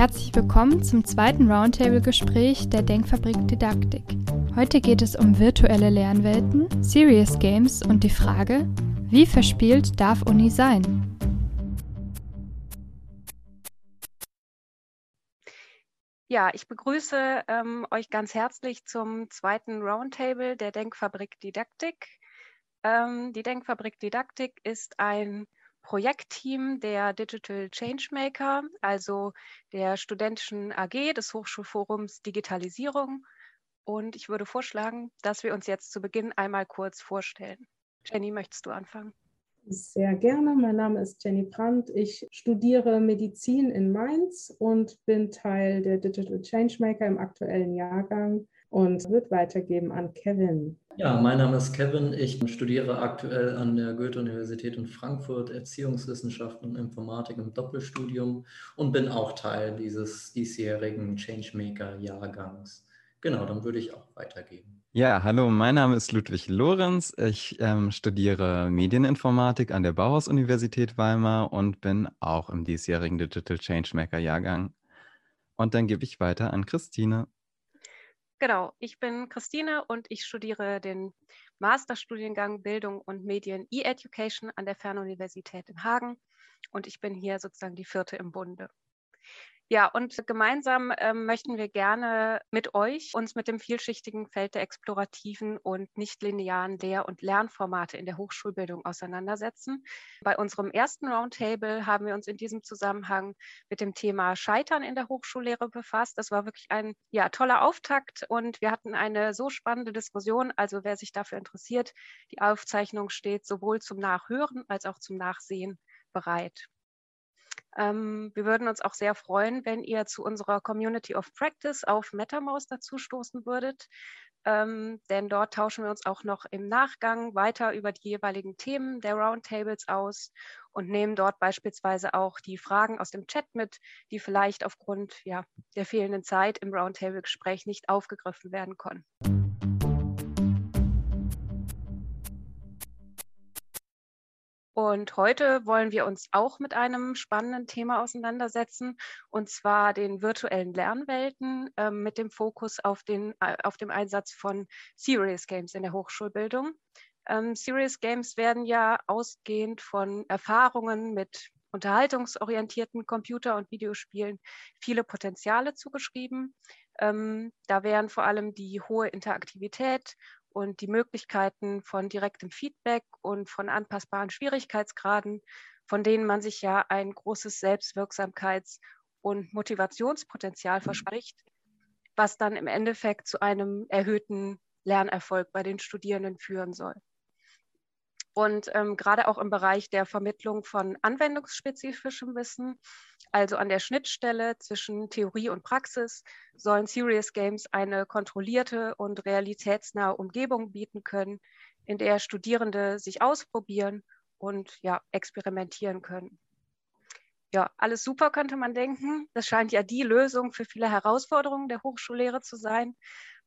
Herzlich willkommen zum zweiten Roundtable-Gespräch der Denkfabrik Didaktik. Heute geht es um virtuelle Lernwelten, Serious Games und die Frage, wie verspielt darf Uni sein? Ja, ich begrüße ähm, euch ganz herzlich zum zweiten Roundtable der Denkfabrik Didaktik. Ähm, die Denkfabrik Didaktik ist ein Projektteam der Digital Changemaker, also der studentischen AG des Hochschulforums Digitalisierung. Und ich würde vorschlagen, dass wir uns jetzt zu Beginn einmal kurz vorstellen. Jenny, möchtest du anfangen? Sehr gerne. Mein Name ist Jenny Brandt. Ich studiere Medizin in Mainz und bin Teil der Digital Changemaker im aktuellen Jahrgang und wird weitergeben an Kevin. Ja, mein Name ist Kevin. Ich studiere aktuell an der Goethe-Universität in Frankfurt Erziehungswissenschaften und Informatik im Doppelstudium und bin auch Teil dieses diesjährigen Changemaker-Jahrgangs. Genau, dann würde ich auch weitergeben. Ja, hallo, mein Name ist Ludwig Lorenz. Ich ähm, studiere Medieninformatik an der Bauhaus-Universität Weimar und bin auch im diesjährigen Digital Changemaker-Jahrgang. Und dann gebe ich weiter an Christine. Genau, ich bin Christine und ich studiere den Masterstudiengang Bildung und Medien E-Education an der Fernuniversität in Hagen und ich bin hier sozusagen die vierte im Bunde. Ja, und gemeinsam ähm, möchten wir gerne mit euch uns mit dem vielschichtigen Feld der explorativen und nichtlinearen Lehr- und Lernformate in der Hochschulbildung auseinandersetzen. Bei unserem ersten Roundtable haben wir uns in diesem Zusammenhang mit dem Thema Scheitern in der Hochschullehre befasst. Das war wirklich ein ja, toller Auftakt und wir hatten eine so spannende Diskussion. Also wer sich dafür interessiert, die Aufzeichnung steht sowohl zum Nachhören als auch zum Nachsehen bereit. Ähm, wir würden uns auch sehr freuen, wenn ihr zu unserer Community of Practice auf MetaMouse dazu stoßen würdet. Ähm, denn dort tauschen wir uns auch noch im Nachgang weiter über die jeweiligen Themen der Roundtables aus und nehmen dort beispielsweise auch die Fragen aus dem Chat mit, die vielleicht aufgrund ja, der fehlenden Zeit im Roundtable-Gespräch nicht aufgegriffen werden konnten. Und heute wollen wir uns auch mit einem spannenden Thema auseinandersetzen, und zwar den virtuellen Lernwelten äh, mit dem Fokus auf den, äh, auf dem Einsatz von Serious Games in der Hochschulbildung. Ähm, Serious Games werden ja ausgehend von Erfahrungen mit unterhaltungsorientierten Computer- und Videospielen viele Potenziale zugeschrieben. Ähm, da wären vor allem die hohe Interaktivität und die Möglichkeiten von direktem Feedback und von anpassbaren Schwierigkeitsgraden, von denen man sich ja ein großes Selbstwirksamkeits- und Motivationspotenzial mhm. verspricht, was dann im Endeffekt zu einem erhöhten Lernerfolg bei den Studierenden führen soll. Und ähm, gerade auch im Bereich der Vermittlung von anwendungsspezifischem Wissen, also an der Schnittstelle zwischen Theorie und Praxis, sollen Serious Games eine kontrollierte und realitätsnahe Umgebung bieten können, in der Studierende sich ausprobieren und ja, experimentieren können. Ja, alles super könnte man denken. Das scheint ja die Lösung für viele Herausforderungen der Hochschullehre zu sein.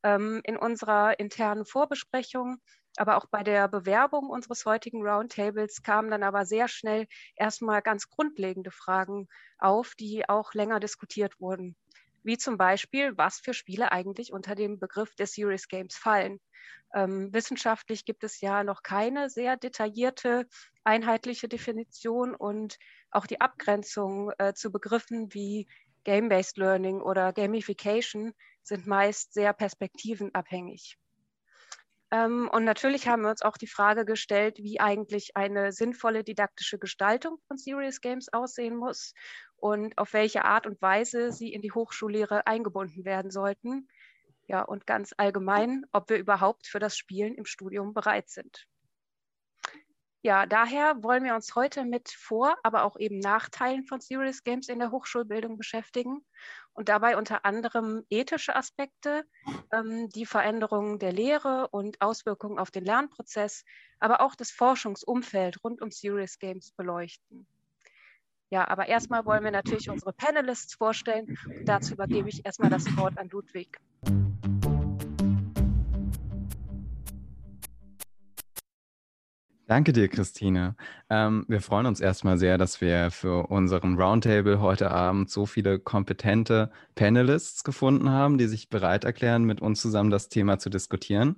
Ähm, in unserer internen Vorbesprechung aber auch bei der Bewerbung unseres heutigen Roundtables kamen dann aber sehr schnell erstmal ganz grundlegende Fragen auf, die auch länger diskutiert wurden. Wie zum Beispiel, was für Spiele eigentlich unter dem Begriff der Serious Games fallen. Ähm, wissenschaftlich gibt es ja noch keine sehr detaillierte, einheitliche Definition und auch die Abgrenzung äh, zu Begriffen wie Game-Based Learning oder Gamification sind meist sehr perspektivenabhängig. Ähm, und natürlich haben wir uns auch die Frage gestellt, wie eigentlich eine sinnvolle didaktische Gestaltung von Serious Games aussehen muss und auf welche Art und Weise sie in die Hochschullehre eingebunden werden sollten. Ja, und ganz allgemein, ob wir überhaupt für das Spielen im Studium bereit sind. Ja, daher wollen wir uns heute mit Vor-, aber auch eben Nachteilen von Serious Games in der Hochschulbildung beschäftigen und dabei unter anderem ethische Aspekte, ähm, die Veränderungen der Lehre und Auswirkungen auf den Lernprozess, aber auch das Forschungsumfeld rund um Serious Games beleuchten. Ja, aber erstmal wollen wir natürlich unsere Panelists vorstellen und dazu übergebe ich erstmal das Wort an Ludwig. Danke dir, Christine. Ähm, wir freuen uns erstmal sehr, dass wir für unseren Roundtable heute Abend so viele kompetente Panelists gefunden haben, die sich bereit erklären, mit uns zusammen das Thema zu diskutieren.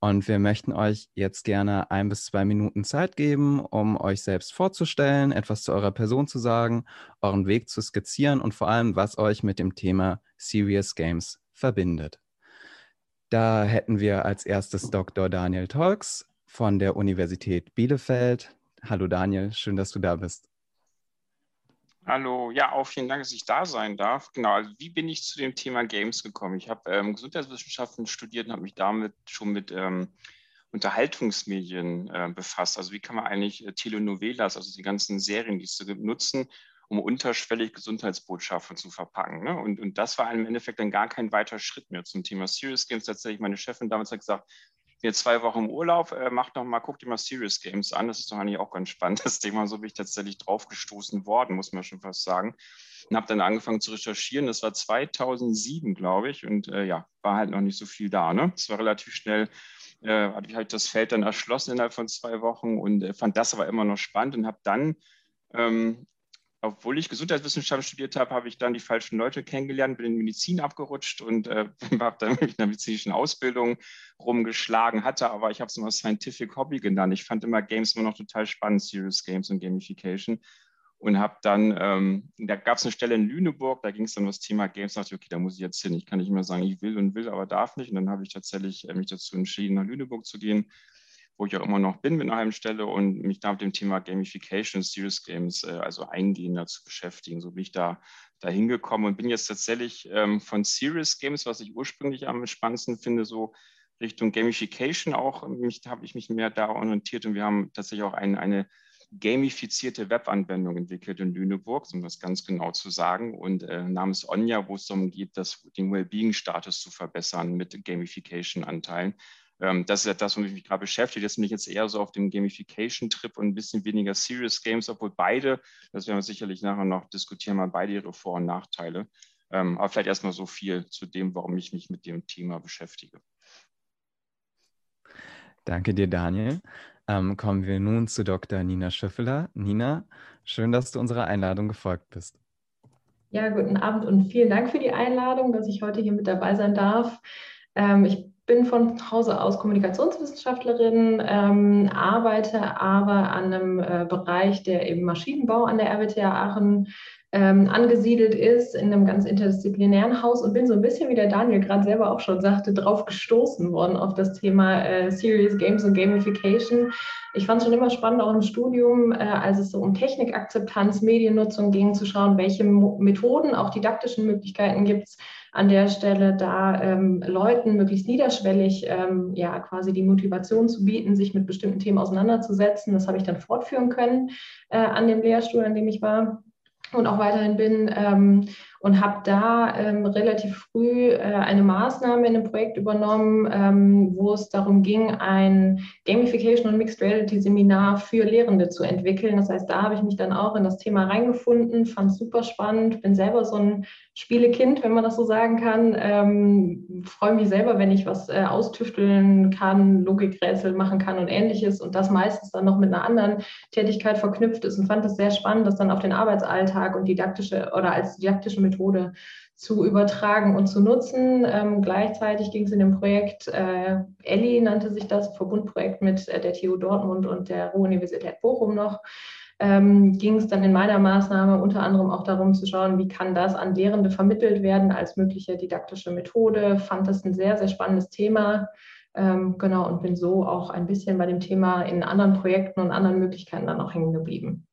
Und wir möchten euch jetzt gerne ein bis zwei Minuten Zeit geben, um euch selbst vorzustellen, etwas zu eurer Person zu sagen, euren Weg zu skizzieren und vor allem, was euch mit dem Thema Serious Games verbindet. Da hätten wir als erstes Dr. Daniel Tolks, von der Universität Bielefeld. Hallo Daniel, schön, dass du da bist. Hallo, ja, auch vielen Dank, dass ich da sein darf. Genau, also wie bin ich zu dem Thema Games gekommen? Ich habe ähm, Gesundheitswissenschaften studiert und habe mich damit schon mit ähm, Unterhaltungsmedien äh, befasst. Also wie kann man eigentlich äh, Telenovelas, also die ganzen Serien, die es so gibt, nutzen, um unterschwellig Gesundheitsbotschaften zu verpacken. Ne? Und, und das war im Endeffekt dann gar kein weiter Schritt mehr zum Thema Serious Games. Tatsächlich, meine Chefin damals hat gesagt, jetzt zwei Wochen im Urlaub, äh, macht noch mal, guckt dir mal Serious Games an. Das ist doch eigentlich auch ganz spannend, das Thema. So bin ich tatsächlich draufgestoßen worden, muss man schon fast sagen. Und habe dann angefangen zu recherchieren. Das war 2007, glaube ich. Und äh, ja, war halt noch nicht so viel da. Ne? Es war relativ schnell, äh, hatte ich halt das Feld dann erschlossen innerhalb von zwei Wochen und äh, fand das aber immer noch spannend und habe dann ähm, obwohl ich Gesundheitswissenschaften studiert habe, habe ich dann die falschen Leute kennengelernt, bin in Medizin abgerutscht und äh, habe dann in der medizinischen Ausbildung rumgeschlagen, hatte, aber ich habe es immer Scientific Hobby genannt. Ich fand immer Games immer noch total spannend, Serious Games und Gamification. Und habe dann, ähm, da gab es eine Stelle in Lüneburg, da ging es dann um das Thema Games. Da dachte ich, okay, da muss ich jetzt hin. Ich kann nicht mehr sagen, ich will und will, aber darf nicht. Und dann habe ich tatsächlich äh, mich dazu entschieden, nach Lüneburg zu gehen wo ich auch immer noch bin mit einer halben Stelle und mich da mit dem Thema Gamification, Serious Games, äh, also eingehender zu beschäftigen. So bin ich da, da hingekommen und bin jetzt tatsächlich ähm, von Serious Games, was ich ursprünglich am spannendsten finde, so Richtung Gamification auch, mich, habe ich mich mehr da orientiert und wir haben tatsächlich auch ein, eine gamifizierte Webanwendung entwickelt in Lüneburg, um das ganz genau zu sagen, und äh, namens Onja, wo es darum geht, das, den Wellbeing-Status zu verbessern mit Gamification-Anteilen ähm, das ist ja das, womit ich mich gerade beschäftige. Jetzt bin ich jetzt eher so auf dem Gamification-Trip und ein bisschen weniger Serious Games, obwohl beide, das werden wir sicherlich nachher noch diskutieren, mal beide ihre Vor- und Nachteile. Ähm, aber vielleicht erstmal so viel zu dem, warum ich mich mit dem Thema beschäftige. Danke dir, Daniel. Ähm, kommen wir nun zu Dr. Nina Schöffeler. Nina, schön, dass du unserer Einladung gefolgt bist. Ja, guten Abend und vielen Dank für die Einladung, dass ich heute hier mit dabei sein darf. Ähm, ich bin von Hause aus Kommunikationswissenschaftlerin, ähm, arbeite aber an einem äh, Bereich, der eben Maschinenbau an der RWTH Aachen ähm, angesiedelt ist, in einem ganz interdisziplinären Haus und bin so ein bisschen, wie der Daniel gerade selber auch schon sagte, drauf gestoßen worden auf das Thema äh, Serious Games und Gamification. Ich fand es schon immer spannend, auch im Studium, äh, als es so um Technikakzeptanz, Mediennutzung ging, zu schauen, welche Mo Methoden, auch didaktischen Möglichkeiten gibt es, an der Stelle da ähm, Leuten möglichst niederschwellig ähm, ja quasi die Motivation zu bieten, sich mit bestimmten Themen auseinanderzusetzen. Das habe ich dann fortführen können äh, an dem Lehrstuhl, an dem ich war und auch weiterhin bin. Ähm, und habe da ähm, relativ früh äh, eine Maßnahme in einem Projekt übernommen, ähm, wo es darum ging, ein Gamification und Mixed Reality Seminar für Lehrende zu entwickeln. Das heißt, da habe ich mich dann auch in das Thema reingefunden, fand es super spannend, bin selber so ein Spielekind, wenn man das so sagen kann. Ähm, Freue mich selber, wenn ich was äh, austüfteln kann, Logikrätsel machen kann und ähnliches und das meistens dann noch mit einer anderen Tätigkeit verknüpft ist und fand es sehr spannend, das dann auf den Arbeitsalltag und didaktische oder als didaktische Methode zu übertragen und zu nutzen. Ähm, gleichzeitig ging es in dem Projekt, äh, ELLI nannte sich das, Verbundprojekt mit äh, der TU Dortmund und der Ruhr-Universität Bochum noch, ähm, ging es dann in meiner Maßnahme unter anderem auch darum zu schauen, wie kann das an Lehrende vermittelt werden als mögliche didaktische Methode. Fand das ein sehr, sehr spannendes Thema. Ähm, genau, und bin so auch ein bisschen bei dem Thema in anderen Projekten und anderen Möglichkeiten dann auch hängen geblieben.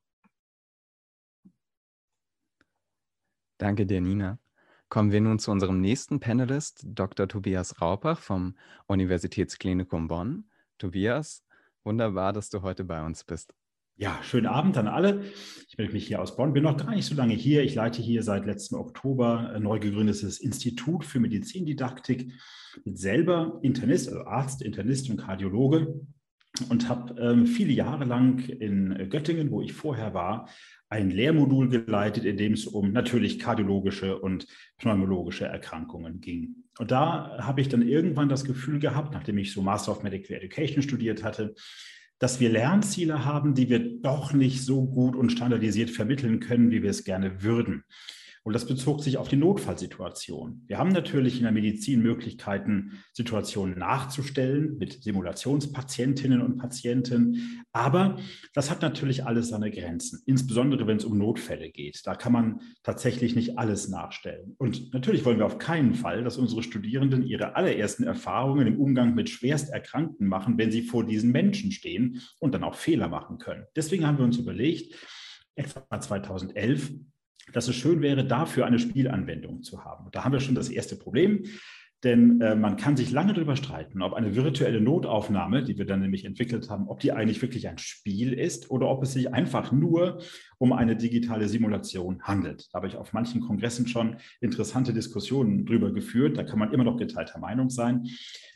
Danke dir, Nina. Kommen wir nun zu unserem nächsten Panelist, Dr. Tobias Raupach vom Universitätsklinikum Bonn. Tobias, wunderbar, dass du heute bei uns bist. Ja, schönen Abend an alle. Ich melde mich hier aus Bonn, bin noch gar nicht so lange hier. Ich leite hier seit letztem Oktober ein neu gegründetes Institut für Medizindidaktik mit selber Internist, also Arzt, Internist und Kardiologe und habe ähm, viele Jahre lang in Göttingen, wo ich vorher war, ein Lehrmodul geleitet, in dem es um natürlich kardiologische und pneumologische Erkrankungen ging. Und da habe ich dann irgendwann das Gefühl gehabt, nachdem ich so Master of Medical Education studiert hatte, dass wir Lernziele haben, die wir doch nicht so gut und standardisiert vermitteln können, wie wir es gerne würden. Und das bezog sich auf die Notfallsituation. Wir haben natürlich in der Medizin Möglichkeiten, Situationen nachzustellen mit Simulationspatientinnen und Patienten. Aber das hat natürlich alles seine Grenzen, insbesondere wenn es um Notfälle geht. Da kann man tatsächlich nicht alles nachstellen. Und natürlich wollen wir auf keinen Fall, dass unsere Studierenden ihre allerersten Erfahrungen im Umgang mit Schwersterkrankten machen, wenn sie vor diesen Menschen stehen und dann auch Fehler machen können. Deswegen haben wir uns überlegt, etwa 2011 dass es schön wäre, dafür eine Spielanwendung zu haben. Und da haben wir schon das erste Problem, denn äh, man kann sich lange darüber streiten, ob eine virtuelle Notaufnahme, die wir dann nämlich entwickelt haben, ob die eigentlich wirklich ein Spiel ist oder ob es sich einfach nur um eine digitale Simulation handelt. Da habe ich auf manchen Kongressen schon interessante Diskussionen drüber geführt. Da kann man immer noch geteilter Meinung sein.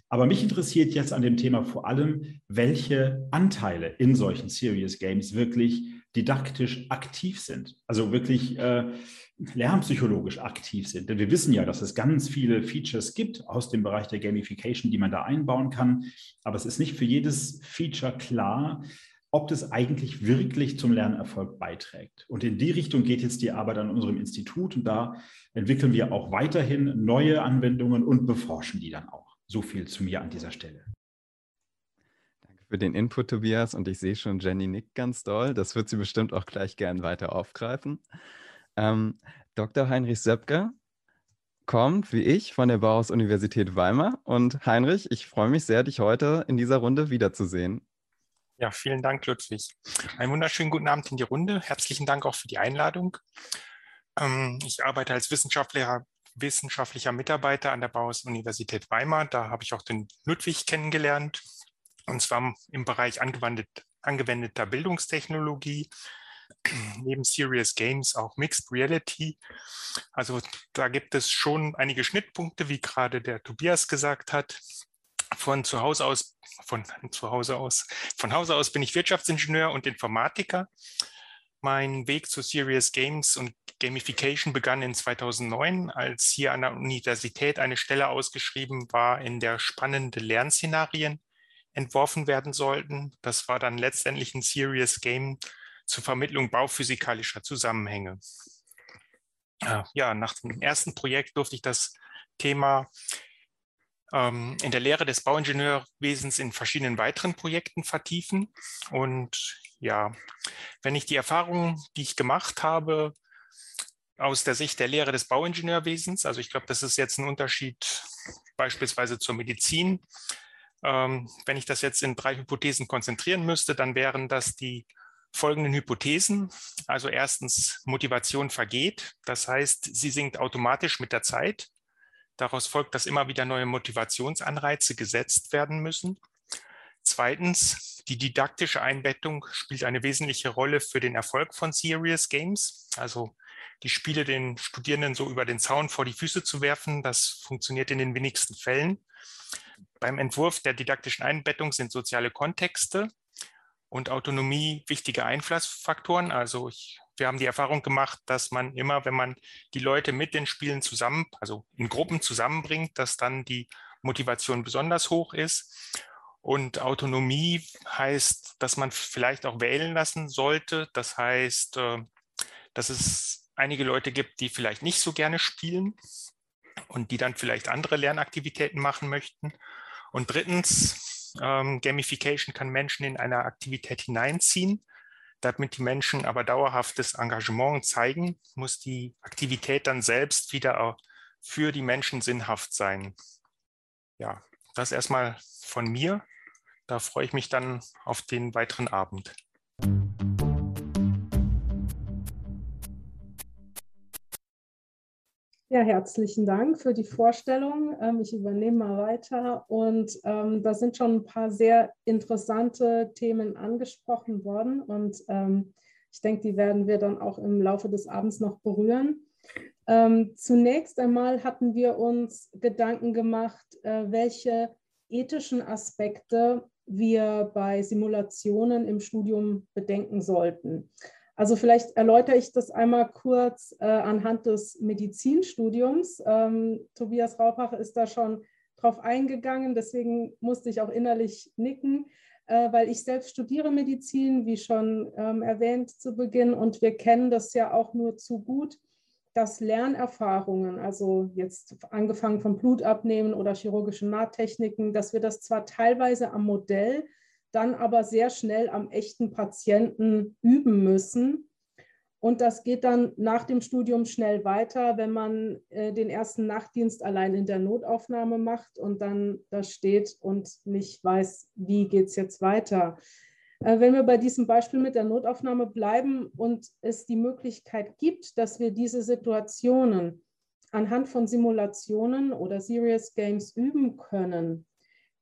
Aber mich interessiert jetzt an dem Thema vor allem, welche Anteile in solchen Serious Games wirklich didaktisch aktiv sind, also wirklich äh, lernpsychologisch aktiv sind. Denn wir wissen ja, dass es ganz viele Features gibt aus dem Bereich der Gamification, die man da einbauen kann. Aber es ist nicht für jedes Feature klar, ob das eigentlich wirklich zum Lernerfolg beiträgt. Und in die Richtung geht jetzt die Arbeit an unserem Institut und da entwickeln wir auch weiterhin neue Anwendungen und beforschen die dann auch. So viel zu mir an dieser Stelle für den Input, Tobias. Und ich sehe schon, Jenny nickt ganz doll. Das wird sie bestimmt auch gleich gern weiter aufgreifen. Ähm, Dr. Heinrich Söpke kommt, wie ich, von der Bauhaus-Universität Weimar. Und Heinrich, ich freue mich sehr, dich heute in dieser Runde wiederzusehen. Ja, vielen Dank, Ludwig. Einen wunderschönen guten Abend in die Runde. Herzlichen Dank auch für die Einladung. Ähm, ich arbeite als Wissenschaftler, wissenschaftlicher Mitarbeiter an der Bauhaus-Universität Weimar. Da habe ich auch den Ludwig kennengelernt und zwar im Bereich angewendet, angewendeter Bildungstechnologie, neben Serious Games auch Mixed Reality. Also da gibt es schon einige Schnittpunkte, wie gerade der Tobias gesagt hat. Von zu Hause aus, von zu Hause aus, von Hause aus bin ich Wirtschaftsingenieur und Informatiker. Mein Weg zu Serious Games und Gamification begann in 2009, als hier an der Universität eine Stelle ausgeschrieben war in der spannende Lernszenarien entworfen werden sollten. Das war dann letztendlich ein Serious Game zur Vermittlung bauphysikalischer Zusammenhänge. Ah, ja, nach dem ersten Projekt durfte ich das Thema ähm, in der Lehre des Bauingenieurwesens in verschiedenen weiteren Projekten vertiefen. Und ja, wenn ich die Erfahrungen, die ich gemacht habe, aus der Sicht der Lehre des Bauingenieurwesens, also ich glaube, das ist jetzt ein Unterschied beispielsweise zur Medizin, ähm, wenn ich das jetzt in drei Hypothesen konzentrieren müsste, dann wären das die folgenden Hypothesen. Also erstens, Motivation vergeht. Das heißt, sie sinkt automatisch mit der Zeit. Daraus folgt, dass immer wieder neue Motivationsanreize gesetzt werden müssen. Zweitens, die didaktische Einbettung spielt eine wesentliche Rolle für den Erfolg von Serious Games. Also die Spiele den Studierenden so über den Zaun vor die Füße zu werfen, das funktioniert in den wenigsten Fällen. Beim Entwurf der didaktischen Einbettung sind soziale Kontexte und Autonomie wichtige Einflussfaktoren. Also ich, wir haben die Erfahrung gemacht, dass man immer, wenn man die Leute mit den Spielen zusammen, also in Gruppen zusammenbringt, dass dann die Motivation besonders hoch ist. Und Autonomie heißt, dass man vielleicht auch wählen lassen sollte. Das heißt, äh, dass es einige Leute gibt, die vielleicht nicht so gerne spielen und die dann vielleicht andere Lernaktivitäten machen möchten. Und drittens, ähm, Gamification kann Menschen in eine Aktivität hineinziehen. Damit die Menschen aber dauerhaftes Engagement zeigen, muss die Aktivität dann selbst wieder für die Menschen sinnhaft sein. Ja, das erstmal von mir. Da freue ich mich dann auf den weiteren Abend. Ja, herzlichen Dank für die Vorstellung. Ähm, ich übernehme mal weiter. Und ähm, da sind schon ein paar sehr interessante Themen angesprochen worden. Und ähm, ich denke, die werden wir dann auch im Laufe des Abends noch berühren. Ähm, zunächst einmal hatten wir uns Gedanken gemacht, äh, welche ethischen Aspekte wir bei Simulationen im Studium bedenken sollten. Also vielleicht erläutere ich das einmal kurz äh, anhand des Medizinstudiums. Ähm, Tobias Raupach ist da schon drauf eingegangen, deswegen musste ich auch innerlich nicken. äh, weil ich selbst studiere Medizin, wie schon ähm, erwähnt zu Beginn, und wir kennen das ja auch nur zu gut, dass Lernerfahrungen, also jetzt angefangen vom Blutabnehmen oder chirurgischen Nahttechniken, dass wir das zwar teilweise am Modell, dann aber sehr schnell am echten Patienten üben müssen. Und das geht dann nach dem Studium schnell weiter, wenn man äh, den ersten Nachtdienst allein in der Notaufnahme macht und dann da steht und nicht weiß, wie geht es jetzt weiter. Äh, wenn wir bei diesem Beispiel mit der Notaufnahme bleiben und es die Möglichkeit gibt, dass wir diese Situationen anhand von Simulationen oder Serious Games üben können,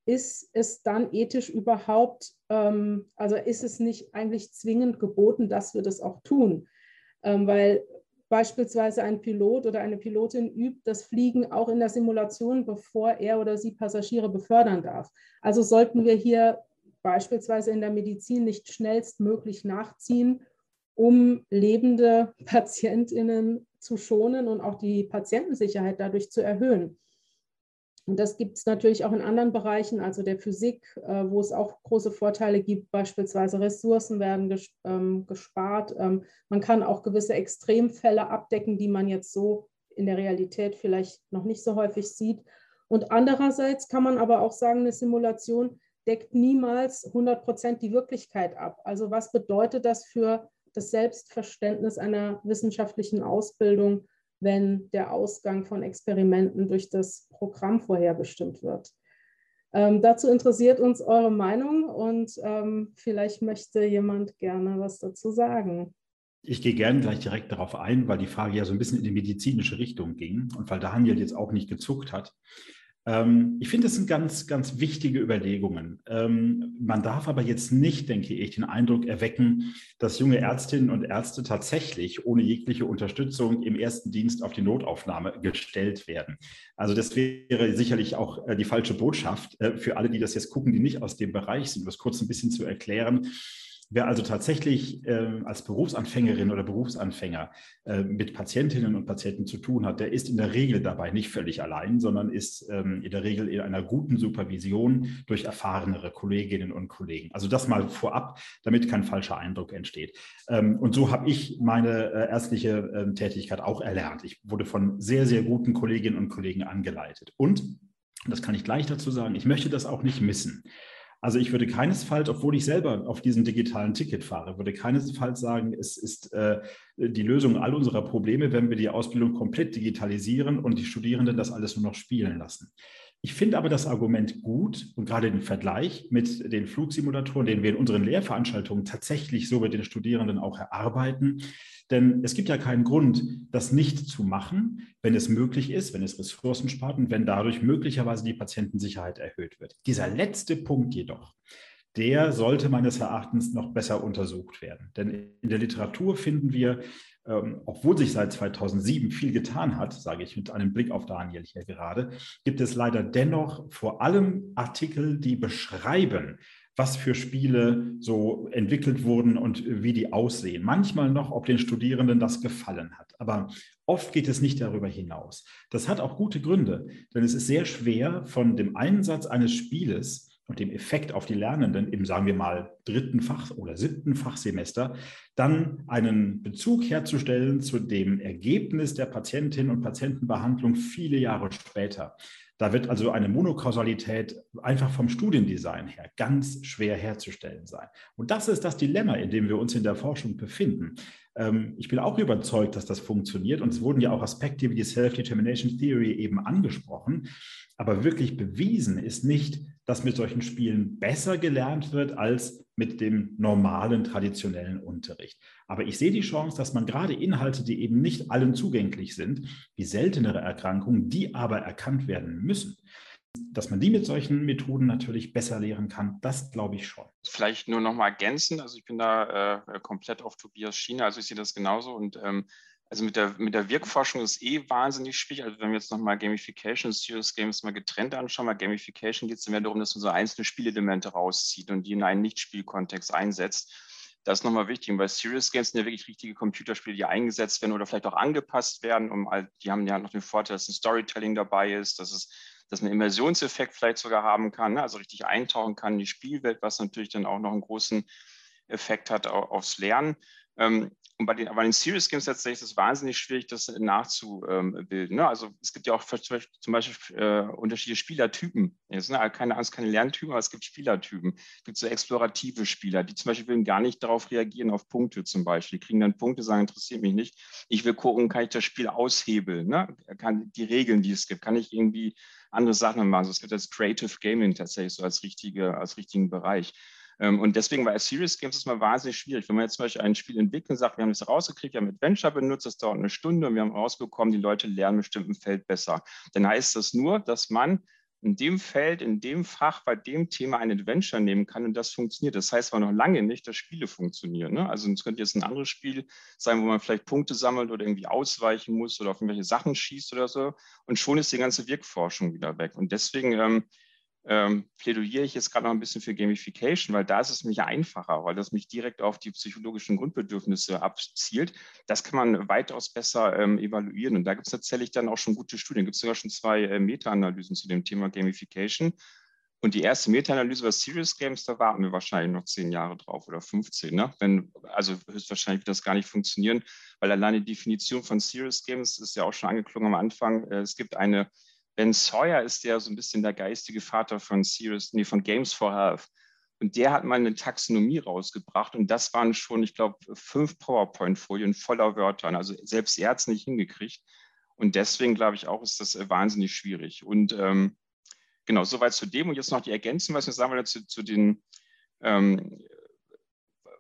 ist es dann ethisch überhaupt, ähm, also ist es nicht eigentlich zwingend geboten, dass wir das auch tun? Ähm, weil beispielsweise ein Pilot oder eine Pilotin übt das Fliegen auch in der Simulation, bevor er oder sie Passagiere befördern darf. Also sollten wir hier beispielsweise in der Medizin nicht schnellstmöglich nachziehen, um lebende Patientinnen zu schonen und auch die Patientensicherheit dadurch zu erhöhen. Und das gibt es natürlich auch in anderen Bereichen, also der Physik, äh, wo es auch große Vorteile gibt. Beispielsweise Ressourcen werden ges ähm, gespart. Ähm, man kann auch gewisse Extremfälle abdecken, die man jetzt so in der Realität vielleicht noch nicht so häufig sieht. Und andererseits kann man aber auch sagen, eine Simulation deckt niemals 100 Prozent die Wirklichkeit ab. Also was bedeutet das für das Selbstverständnis einer wissenschaftlichen Ausbildung? Wenn der Ausgang von Experimenten durch das Programm vorherbestimmt wird. Ähm, dazu interessiert uns eure Meinung und ähm, vielleicht möchte jemand gerne was dazu sagen. Ich gehe gerne gleich direkt darauf ein, weil die Frage ja so ein bisschen in die medizinische Richtung ging und weil Daniel jetzt auch nicht gezuckt hat. Ähm, ich finde, das sind ganz, ganz wichtige Überlegungen. Ähm, man darf aber jetzt nicht, denke ich, den Eindruck erwecken, dass junge Ärztinnen und Ärzte tatsächlich ohne jegliche Unterstützung im ersten Dienst auf die Notaufnahme gestellt werden. Also das wäre sicherlich auch äh, die falsche Botschaft äh, für alle, die das jetzt gucken, die nicht aus dem Bereich sind, um das kurz ein bisschen zu erklären. Wer also tatsächlich äh, als Berufsanfängerin oder Berufsanfänger äh, mit Patientinnen und Patienten zu tun hat, der ist in der Regel dabei nicht völlig allein, sondern ist ähm, in der Regel in einer guten Supervision durch erfahrenere Kolleginnen und Kollegen. Also das mal vorab, damit kein falscher Eindruck entsteht. Ähm, und so habe ich meine äh, ärztliche ähm, Tätigkeit auch erlernt. Ich wurde von sehr, sehr guten Kolleginnen und Kollegen angeleitet. Und, das kann ich gleich dazu sagen, ich möchte das auch nicht missen. Also ich würde keinesfalls, obwohl ich selber auf diesem digitalen Ticket fahre, würde keinesfalls sagen, es ist äh, die Lösung all unserer Probleme, wenn wir die Ausbildung komplett digitalisieren und die Studierenden das alles nur noch spielen lassen. Ich finde aber das Argument gut und gerade den Vergleich mit den Flugsimulatoren, den wir in unseren Lehrveranstaltungen tatsächlich so mit den Studierenden auch erarbeiten. Denn es gibt ja keinen Grund, das nicht zu machen, wenn es möglich ist, wenn es Ressourcen spart und wenn dadurch möglicherweise die Patientensicherheit erhöht wird. Dieser letzte Punkt jedoch, der sollte meines Erachtens noch besser untersucht werden. Denn in der Literatur finden wir ähm, obwohl sich seit 2007 viel getan hat, sage ich mit einem Blick auf Daniel hier gerade, gibt es leider dennoch vor allem Artikel, die beschreiben, was für Spiele so entwickelt wurden und wie die aussehen. Manchmal noch, ob den Studierenden das gefallen hat. Aber oft geht es nicht darüber hinaus. Das hat auch gute Gründe, denn es ist sehr schwer, von dem Einsatz eines Spieles und dem Effekt auf die Lernenden im, sagen wir mal, dritten Fach- oder siebten Fachsemester, dann einen Bezug herzustellen zu dem Ergebnis der Patientinnen und Patientenbehandlung viele Jahre später. Da wird also eine Monokausalität einfach vom Studiendesign her ganz schwer herzustellen sein. Und das ist das Dilemma, in dem wir uns in der Forschung befinden. Ähm, ich bin auch überzeugt, dass das funktioniert. Und es wurden ja auch Aspekte wie die Self-Determination Theory eben angesprochen. Aber wirklich bewiesen ist nicht, dass mit solchen Spielen besser gelernt wird als mit dem normalen traditionellen Unterricht. Aber ich sehe die Chance, dass man gerade Inhalte, die eben nicht allen zugänglich sind, wie seltenere Erkrankungen, die aber erkannt werden müssen, dass man die mit solchen Methoden natürlich besser lehren kann, das glaube ich schon. Vielleicht nur noch mal ergänzen. Also ich bin da äh, komplett auf Tobias Schiene. Also ich sehe das genauso und ähm, also mit der, mit der Wirkforschung ist eh wahnsinnig schwierig. Also wenn wir jetzt nochmal Gamification und Serious Games mal getrennt anschauen, bei Gamification geht es mehr darum, dass man so einzelne Spielelemente rauszieht und die in einen Nicht-Spielkontext einsetzt. Das ist nochmal wichtig. Bei Serious Games sind ja wirklich richtige Computerspiele, die eingesetzt werden oder vielleicht auch angepasst werden. Um, die haben ja noch den Vorteil, dass ein Storytelling dabei ist, dass es dass man Immersionseffekt vielleicht sogar haben kann, ne? also richtig eintauchen kann in die Spielwelt, was natürlich dann auch noch einen großen Effekt hat aufs Lernen. Ähm, und bei den, bei den Serious Games tatsächlich ist es wahnsinnig schwierig, das nachzubilden. Ne? Also es gibt ja auch zum Beispiel äh, unterschiedliche Spielertypen. Es sind halt keine Angst, keine Lerntypen, aber es gibt Spielertypen. Es gibt so explorative Spieler, die zum Beispiel gar nicht darauf reagieren, auf Punkte zum Beispiel. Die kriegen dann Punkte, sagen, interessiert mich nicht. Ich will gucken, kann ich das Spiel aushebeln? Ne? Kann die Regeln, die es gibt, kann ich irgendwie andere Sachen machen? Also es gibt das Creative Gaming tatsächlich so als, richtige, als richtigen Bereich. Ähm, und deswegen war Serious Games ist mal wahnsinnig schwierig. Wenn man jetzt zum Beispiel ein Spiel entwickelt und sagt, wir haben das rausgekriegt, wir haben Adventure benutzt, das dauert eine Stunde und wir haben rausbekommen, die Leute lernen bestimmten Feld besser, dann heißt das nur, dass man in dem Feld, in dem Fach, bei dem Thema ein Adventure nehmen kann und das funktioniert. Das heißt aber noch lange nicht, dass Spiele funktionieren. Ne? Also es könnte jetzt ein anderes Spiel sein, wo man vielleicht Punkte sammelt oder irgendwie ausweichen muss oder auf irgendwelche Sachen schießt oder so. Und schon ist die ganze Wirkforschung wieder weg. Und deswegen ähm, ähm, plädiere ich jetzt gerade noch ein bisschen für Gamification, weil da ist es nämlich einfacher, weil das mich direkt auf die psychologischen Grundbedürfnisse abzielt. Das kann man weitaus besser ähm, evaluieren. Und da gibt es tatsächlich dann auch schon gute Studien. Gibt es sogar schon zwei äh, Meta-Analysen zu dem Thema Gamification. Und die erste Meta-Analyse bei Serious Games, da warten wir wahrscheinlich noch zehn Jahre drauf oder 15. Ne? Wenn, also höchstwahrscheinlich wird das gar nicht funktionieren, weil alleine die Definition von Serious Games ist ja auch schon angeklungen am Anfang. Äh, es gibt eine Ben Sawyer ist ja so ein bisschen der geistige Vater von Serious, nee, von Games for Health. Und der hat mal eine Taxonomie rausgebracht und das waren schon, ich glaube, fünf PowerPoint-Folien voller Wörtern. Also selbst er hat es nicht hingekriegt. Und deswegen glaube ich auch, ist das äh, wahnsinnig schwierig. Und ähm, genau, soweit zu dem. Und jetzt noch die Ergänzung, was wir sagen wollen zu, zu den, ähm,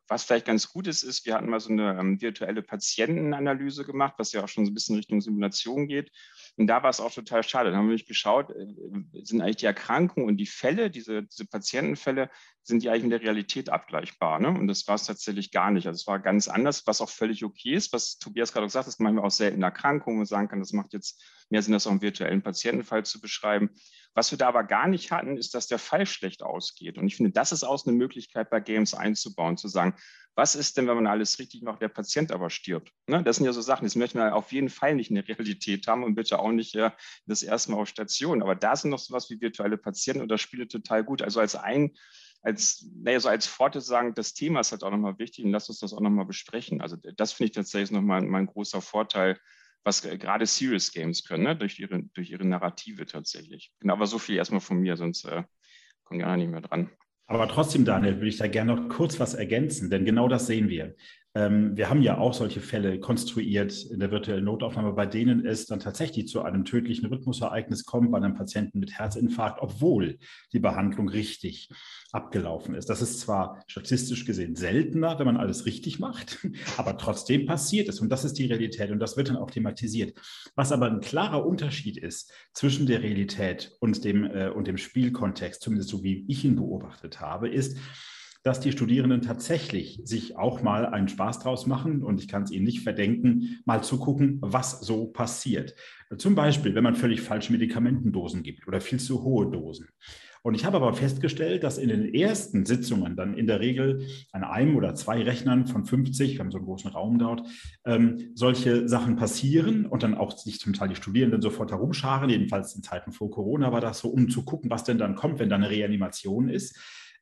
was vielleicht ganz gut ist, ist, wir hatten mal so eine ähm, virtuelle Patientenanalyse gemacht, was ja auch schon so ein bisschen Richtung Simulation geht. Und da war es auch total schade. Da haben wir nämlich geschaut, äh, sind eigentlich die Erkrankungen und die Fälle, diese, diese Patientenfälle, sind die eigentlich in der Realität abgleichbar? Ne? Und das war es tatsächlich gar nicht. Also es war ganz anders, was auch völlig okay ist, was Tobias gerade gesagt hat, dass manchmal auch seltene Erkrankungen sagen kann, das macht jetzt mehr Sinn, das auch im virtuellen Patientenfall zu beschreiben. Was wir da aber gar nicht hatten, ist, dass der Fall schlecht ausgeht. Und ich finde, das ist auch eine Möglichkeit bei Games einzubauen, zu sagen, was ist denn, wenn man alles richtig macht, der Patient aber stirbt? Ne? Das sind ja so Sachen, das möchten wir auf jeden Fall nicht in der Realität haben und bitte auch nicht äh, das erste Mal auf Station. Aber da sind noch sowas wie virtuelle Patienten und das spielt total gut. Also als ein als, naja, so als Forte sagen, das Thema ist halt auch nochmal wichtig und lass uns das auch nochmal besprechen. Also das finde ich tatsächlich nochmal mein großer Vorteil, was gerade Serious Games können, ne? durch, ihre, durch ihre Narrative tatsächlich. Genau, aber so viel erstmal von mir, sonst äh, kommen wir nicht mehr dran. Aber trotzdem, Daniel, würde ich da gerne noch kurz was ergänzen, denn genau das sehen wir. Ähm, wir haben ja auch solche Fälle konstruiert in der virtuellen Notaufnahme, bei denen es dann tatsächlich zu einem tödlichen Rhythmusereignis kommt bei einem Patienten mit Herzinfarkt, obwohl die Behandlung richtig abgelaufen ist. Das ist zwar statistisch gesehen seltener, wenn man alles richtig macht, aber trotzdem passiert es und das ist die Realität und das wird dann auch thematisiert. Was aber ein klarer Unterschied ist zwischen der Realität und dem, äh, und dem Spielkontext, zumindest so wie ich ihn beobachtet habe, ist, dass die Studierenden tatsächlich sich auch mal einen Spaß draus machen und ich kann es ihnen nicht verdenken, mal zu gucken, was so passiert. Zum Beispiel, wenn man völlig falsche Medikamentendosen gibt oder viel zu hohe Dosen. Und ich habe aber festgestellt, dass in den ersten Sitzungen dann in der Regel an einem oder zwei Rechnern von 50, wir haben so einen großen Raum dort, ähm, solche Sachen passieren und dann auch sich zum Teil die Studierenden sofort herumscharen. Jedenfalls in Zeiten vor Corona war das so, um zu gucken, was denn dann kommt, wenn da eine Reanimation ist.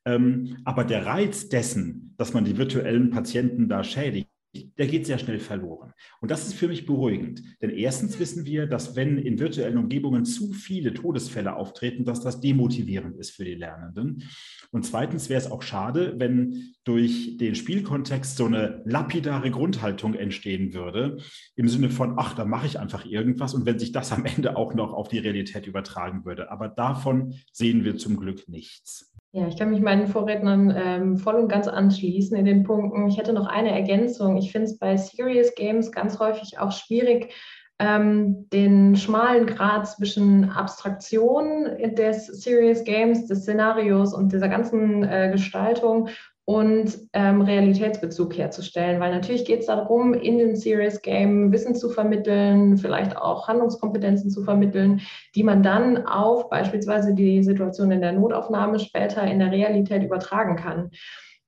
Ähm, aber der Reiz dessen, dass man die virtuellen Patienten da schädigt, der geht sehr schnell verloren. Und das ist für mich beruhigend. Denn erstens wissen wir, dass wenn in virtuellen Umgebungen zu viele Todesfälle auftreten, dass das demotivierend ist für die Lernenden. Und zweitens wäre es auch schade, wenn durch den Spielkontext so eine lapidare Grundhaltung entstehen würde, im Sinne von, ach, da mache ich einfach irgendwas und wenn sich das am Ende auch noch auf die Realität übertragen würde. Aber davon sehen wir zum Glück nichts. Ja, ich kann mich meinen Vorrednern ähm, voll und ganz anschließen in den Punkten. Ich hätte noch eine Ergänzung. Ich finde es bei Serious Games ganz häufig auch schwierig, ähm, den schmalen Grad zwischen Abstraktion des Serious Games, des Szenarios und dieser ganzen äh, Gestaltung und ähm, Realitätsbezug herzustellen. Weil natürlich geht es darum, in den Serious Game Wissen zu vermitteln, vielleicht auch Handlungskompetenzen zu vermitteln, die man dann auf beispielsweise die Situation in der Notaufnahme später in der Realität übertragen kann.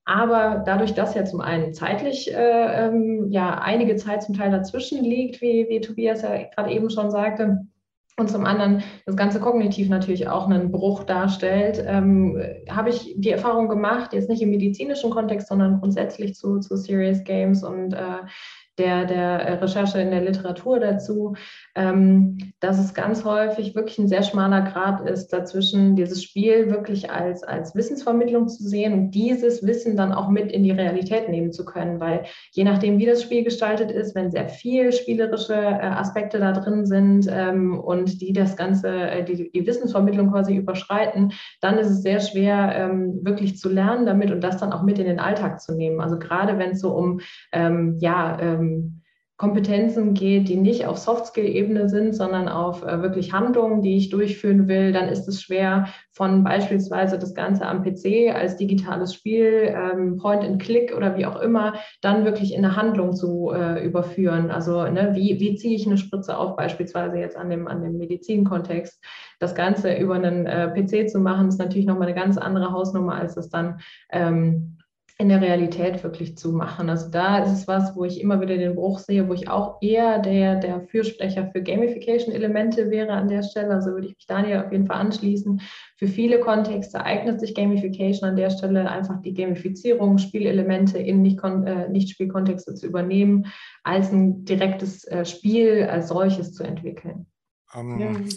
Aber dadurch, dass ja zum einen zeitlich äh, ähm, ja einige Zeit zum Teil dazwischen liegt, wie, wie Tobias ja gerade eben schon sagte, und zum anderen das Ganze kognitiv natürlich auch einen Bruch darstellt, ähm, habe ich die Erfahrung gemacht, jetzt nicht im medizinischen Kontext, sondern grundsätzlich zu, zu Serious Games und äh, der, der Recherche in der Literatur dazu, ähm, dass es ganz häufig wirklich ein sehr schmaler Grad ist, dazwischen dieses Spiel wirklich als, als Wissensvermittlung zu sehen und dieses Wissen dann auch mit in die Realität nehmen zu können, weil je nachdem, wie das Spiel gestaltet ist, wenn sehr viel spielerische äh, Aspekte da drin sind ähm, und die das Ganze, äh, die, die Wissensvermittlung quasi überschreiten, dann ist es sehr schwer, ähm, wirklich zu lernen damit und das dann auch mit in den Alltag zu nehmen. Also gerade wenn es so um ja, ähm, Kompetenzen geht, die nicht auf Soft-Skill-Ebene sind, sondern auf äh, wirklich Handlungen, die ich durchführen will, dann ist es schwer, von beispielsweise das Ganze am PC als digitales Spiel, ähm, Point-and-Click oder wie auch immer, dann wirklich in eine Handlung zu äh, überführen. Also ne, wie, wie ziehe ich eine Spritze auf, beispielsweise jetzt an dem, an dem Medizinkontext. Das Ganze über einen äh, PC zu machen, ist natürlich nochmal eine ganz andere Hausnummer, als das dann ähm, in der Realität wirklich zu machen. Also da ist es was, wo ich immer wieder den Bruch sehe, wo ich auch eher der, der Fürsprecher für Gamification-Elemente wäre an der Stelle. Also würde ich mich Daniel auf jeden Fall anschließen. Für viele Kontexte eignet sich Gamification an der Stelle einfach die Gamifizierung, Spielelemente in äh, Nicht-Spielkontexte zu übernehmen, als ein direktes äh, Spiel als solches zu entwickeln. Um, ähm, ja.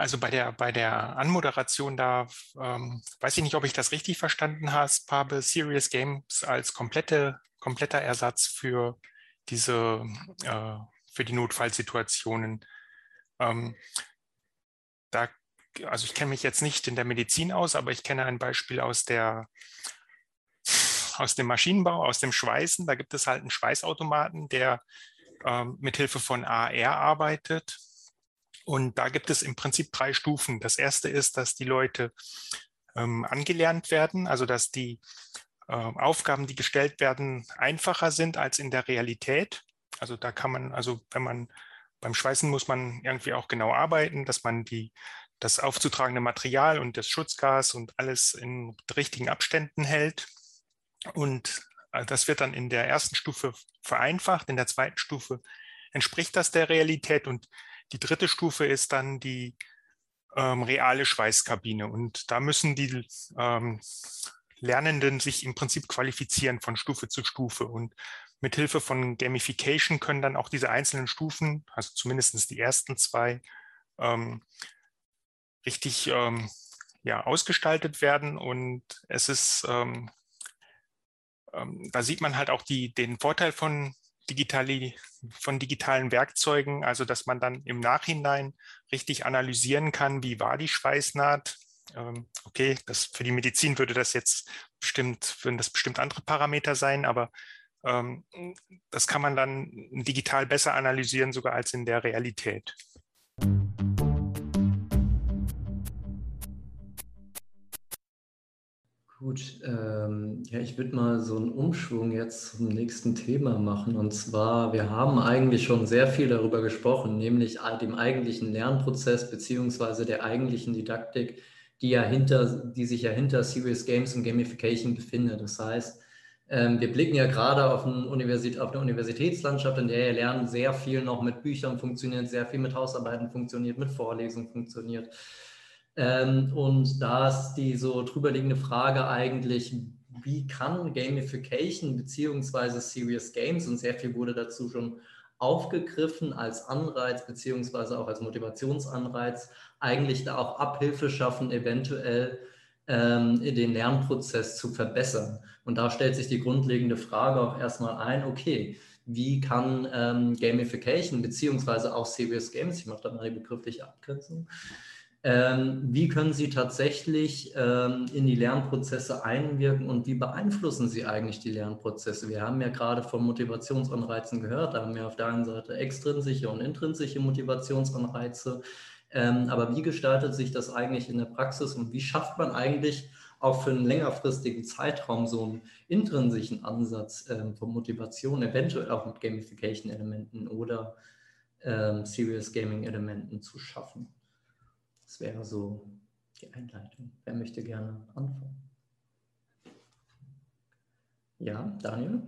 Also bei der, bei der Anmoderation da, ähm, weiß ich nicht, ob ich das richtig verstanden habe, Serious Games als komplette, kompletter Ersatz für diese, äh, für die Notfallsituationen. Ähm, da, also ich kenne mich jetzt nicht in der Medizin aus, aber ich kenne ein Beispiel aus der, aus dem Maschinenbau, aus dem Schweißen. Da gibt es halt einen Schweißautomaten, der ähm, mithilfe von AR arbeitet und da gibt es im Prinzip drei Stufen. Das erste ist, dass die Leute ähm, angelernt werden, also dass die äh, Aufgaben, die gestellt werden, einfacher sind als in der Realität. Also da kann man, also wenn man beim Schweißen muss man irgendwie auch genau arbeiten, dass man die, das aufzutragende Material und das Schutzgas und alles in richtigen Abständen hält. Und äh, das wird dann in der ersten Stufe vereinfacht. In der zweiten Stufe entspricht das der Realität und die dritte Stufe ist dann die ähm, reale Schweißkabine. Und da müssen die ähm, Lernenden sich im Prinzip qualifizieren von Stufe zu Stufe. Und mit Hilfe von Gamification können dann auch diese einzelnen Stufen, also zumindest die ersten zwei, ähm, richtig ähm, ja, ausgestaltet werden. Und es ist, ähm, ähm, da sieht man halt auch die, den Vorteil von digitali von digitalen Werkzeugen, also dass man dann im Nachhinein richtig analysieren kann, wie war die Schweißnaht. Ähm, okay, das, für die Medizin würde das jetzt bestimmt, würden das bestimmt andere Parameter sein, aber ähm, das kann man dann digital besser analysieren, sogar als in der Realität. Gut, ähm, ja, ich würde mal so einen Umschwung jetzt zum nächsten Thema machen. Und zwar, wir haben eigentlich schon sehr viel darüber gesprochen, nämlich dem eigentlichen Lernprozess beziehungsweise der eigentlichen Didaktik, die ja hinter, die sich ja hinter Serious Games und Gamification befindet. Das heißt, ähm, wir blicken ja gerade auf, ein Universität, auf eine Universitätslandschaft, in der ja Lernen sehr viel noch mit Büchern funktioniert, sehr viel mit Hausarbeiten funktioniert, mit Vorlesungen funktioniert. Ähm, und da ist die so drüberliegende Frage eigentlich, wie kann Gamification beziehungsweise Serious Games, und sehr viel wurde dazu schon aufgegriffen als Anreiz beziehungsweise auch als Motivationsanreiz, eigentlich da auch Abhilfe schaffen, eventuell ähm, den Lernprozess zu verbessern. Und da stellt sich die grundlegende Frage auch erstmal ein, okay, wie kann ähm, Gamification beziehungsweise auch Serious Games, ich mache da mal die begriffliche Abgrenzung, ähm, wie können Sie tatsächlich ähm, in die Lernprozesse einwirken und wie beeinflussen Sie eigentlich die Lernprozesse? Wir haben ja gerade von Motivationsanreizen gehört, da haben wir auf der einen Seite extrinsische und intrinsische Motivationsanreize. Ähm, aber wie gestaltet sich das eigentlich in der Praxis und wie schafft man eigentlich auch für einen längerfristigen Zeitraum so einen intrinsischen Ansatz ähm, von Motivation, eventuell auch mit Gamification-Elementen oder ähm, Serious Gaming-Elementen zu schaffen? Das wäre so die Einleitung. Wer möchte gerne anfangen? Ja, Daniel?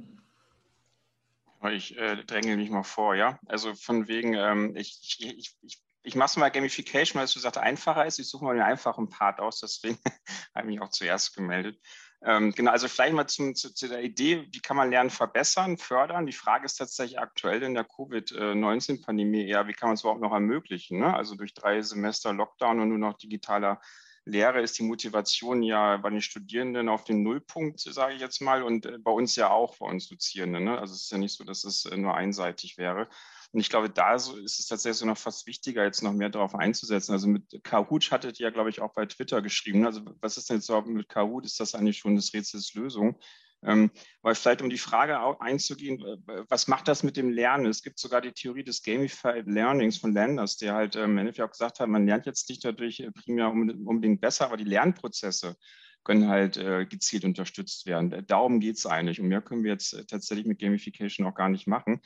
Ich äh, dränge mich mal vor, ja. Also von wegen, ähm, ich, ich, ich, ich mache es mal Gamification, weil es, du einfacher ist. Ich suche mal den einfachen Part aus, deswegen habe ich mich auch zuerst gemeldet. Ähm, genau, also vielleicht mal zum, zu, zu, der Idee, wie kann man Lernen verbessern, fördern? Die Frage ist tatsächlich aktuell in der Covid-19-Pandemie eher, wie kann man es überhaupt noch ermöglichen? Ne? Also durch drei Semester Lockdown und nur noch digitaler Lehre ist die Motivation ja bei den Studierenden auf den Nullpunkt, sage ich jetzt mal, und äh, bei uns ja auch, bei uns Dozierenden. Ne? Also es ist ja nicht so, dass es äh, nur einseitig wäre. Und ich glaube, da ist es tatsächlich noch fast wichtiger, jetzt noch mehr darauf einzusetzen. Also mit Kahoot hattet ihr ja, glaube ich, auch bei Twitter geschrieben. Also was ist denn jetzt überhaupt mit Kahoot? Ist das eigentlich schon des Rätsels Lösung? Ähm, weil vielleicht um die Frage einzugehen, was macht das mit dem Lernen? Es gibt sogar die Theorie des Gamified Learnings von Landers, der halt ähm, im Endeffekt auch gesagt hat, man lernt jetzt nicht dadurch äh, primär unbedingt besser, aber die Lernprozesse können halt äh, gezielt unterstützt werden. Darum geht es eigentlich. Und mehr können wir jetzt äh, tatsächlich mit Gamification auch gar nicht machen.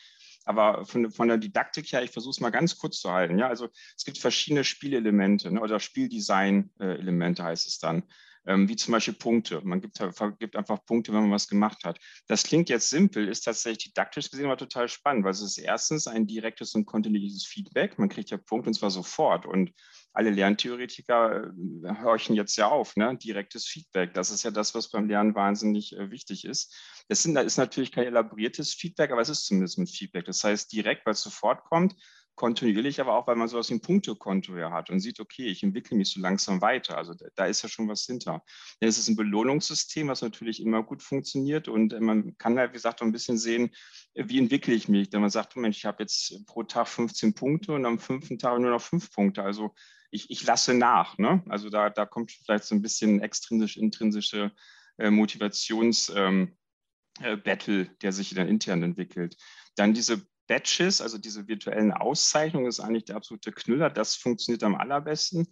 Aber von, von der Didaktik her, ich versuche es mal ganz kurz zu halten. Ja, also es gibt verschiedene Spielelemente ne, oder Spieldesign-Elemente heißt es dann, ähm, wie zum Beispiel Punkte. Man gibt, gibt, einfach Punkte, wenn man was gemacht hat. Das klingt jetzt simpel, ist tatsächlich didaktisch gesehen aber total spannend, weil es ist erstens ein direktes und kontinuierliches Feedback. Man kriegt ja Punkte und zwar sofort. Und alle Lerntheoretiker äh, horchen jetzt ja auf, ne? direktes Feedback. Das ist ja das, was beim Lernen wahnsinnig äh, wichtig ist. Das sind, ist natürlich kein elaboriertes Feedback, aber es ist zumindest ein Feedback. Das heißt direkt, weil es sofort kommt, kontinuierlich, aber auch, weil man sowas wie ein Punktekonto ja hat und sieht, okay, ich entwickle mich so langsam weiter. Also da, da ist ja schon was hinter. Denn es ist ein Belohnungssystem, was natürlich immer gut funktioniert und äh, man kann halt, wie gesagt, auch ein bisschen sehen, wie entwickle ich mich. Denn man sagt, Mensch, ich habe jetzt pro Tag 15 Punkte und am fünften Tag nur noch fünf Punkte. Also ich, ich lasse nach. Ne? Also da, da kommt vielleicht so ein bisschen extrinsisch, intrinsische äh, Motivations- ähm, äh, der sich dann intern entwickelt. Dann diese Badges, also diese virtuellen Auszeichnungen, ist eigentlich der absolute Knüller. Das funktioniert am allerbesten.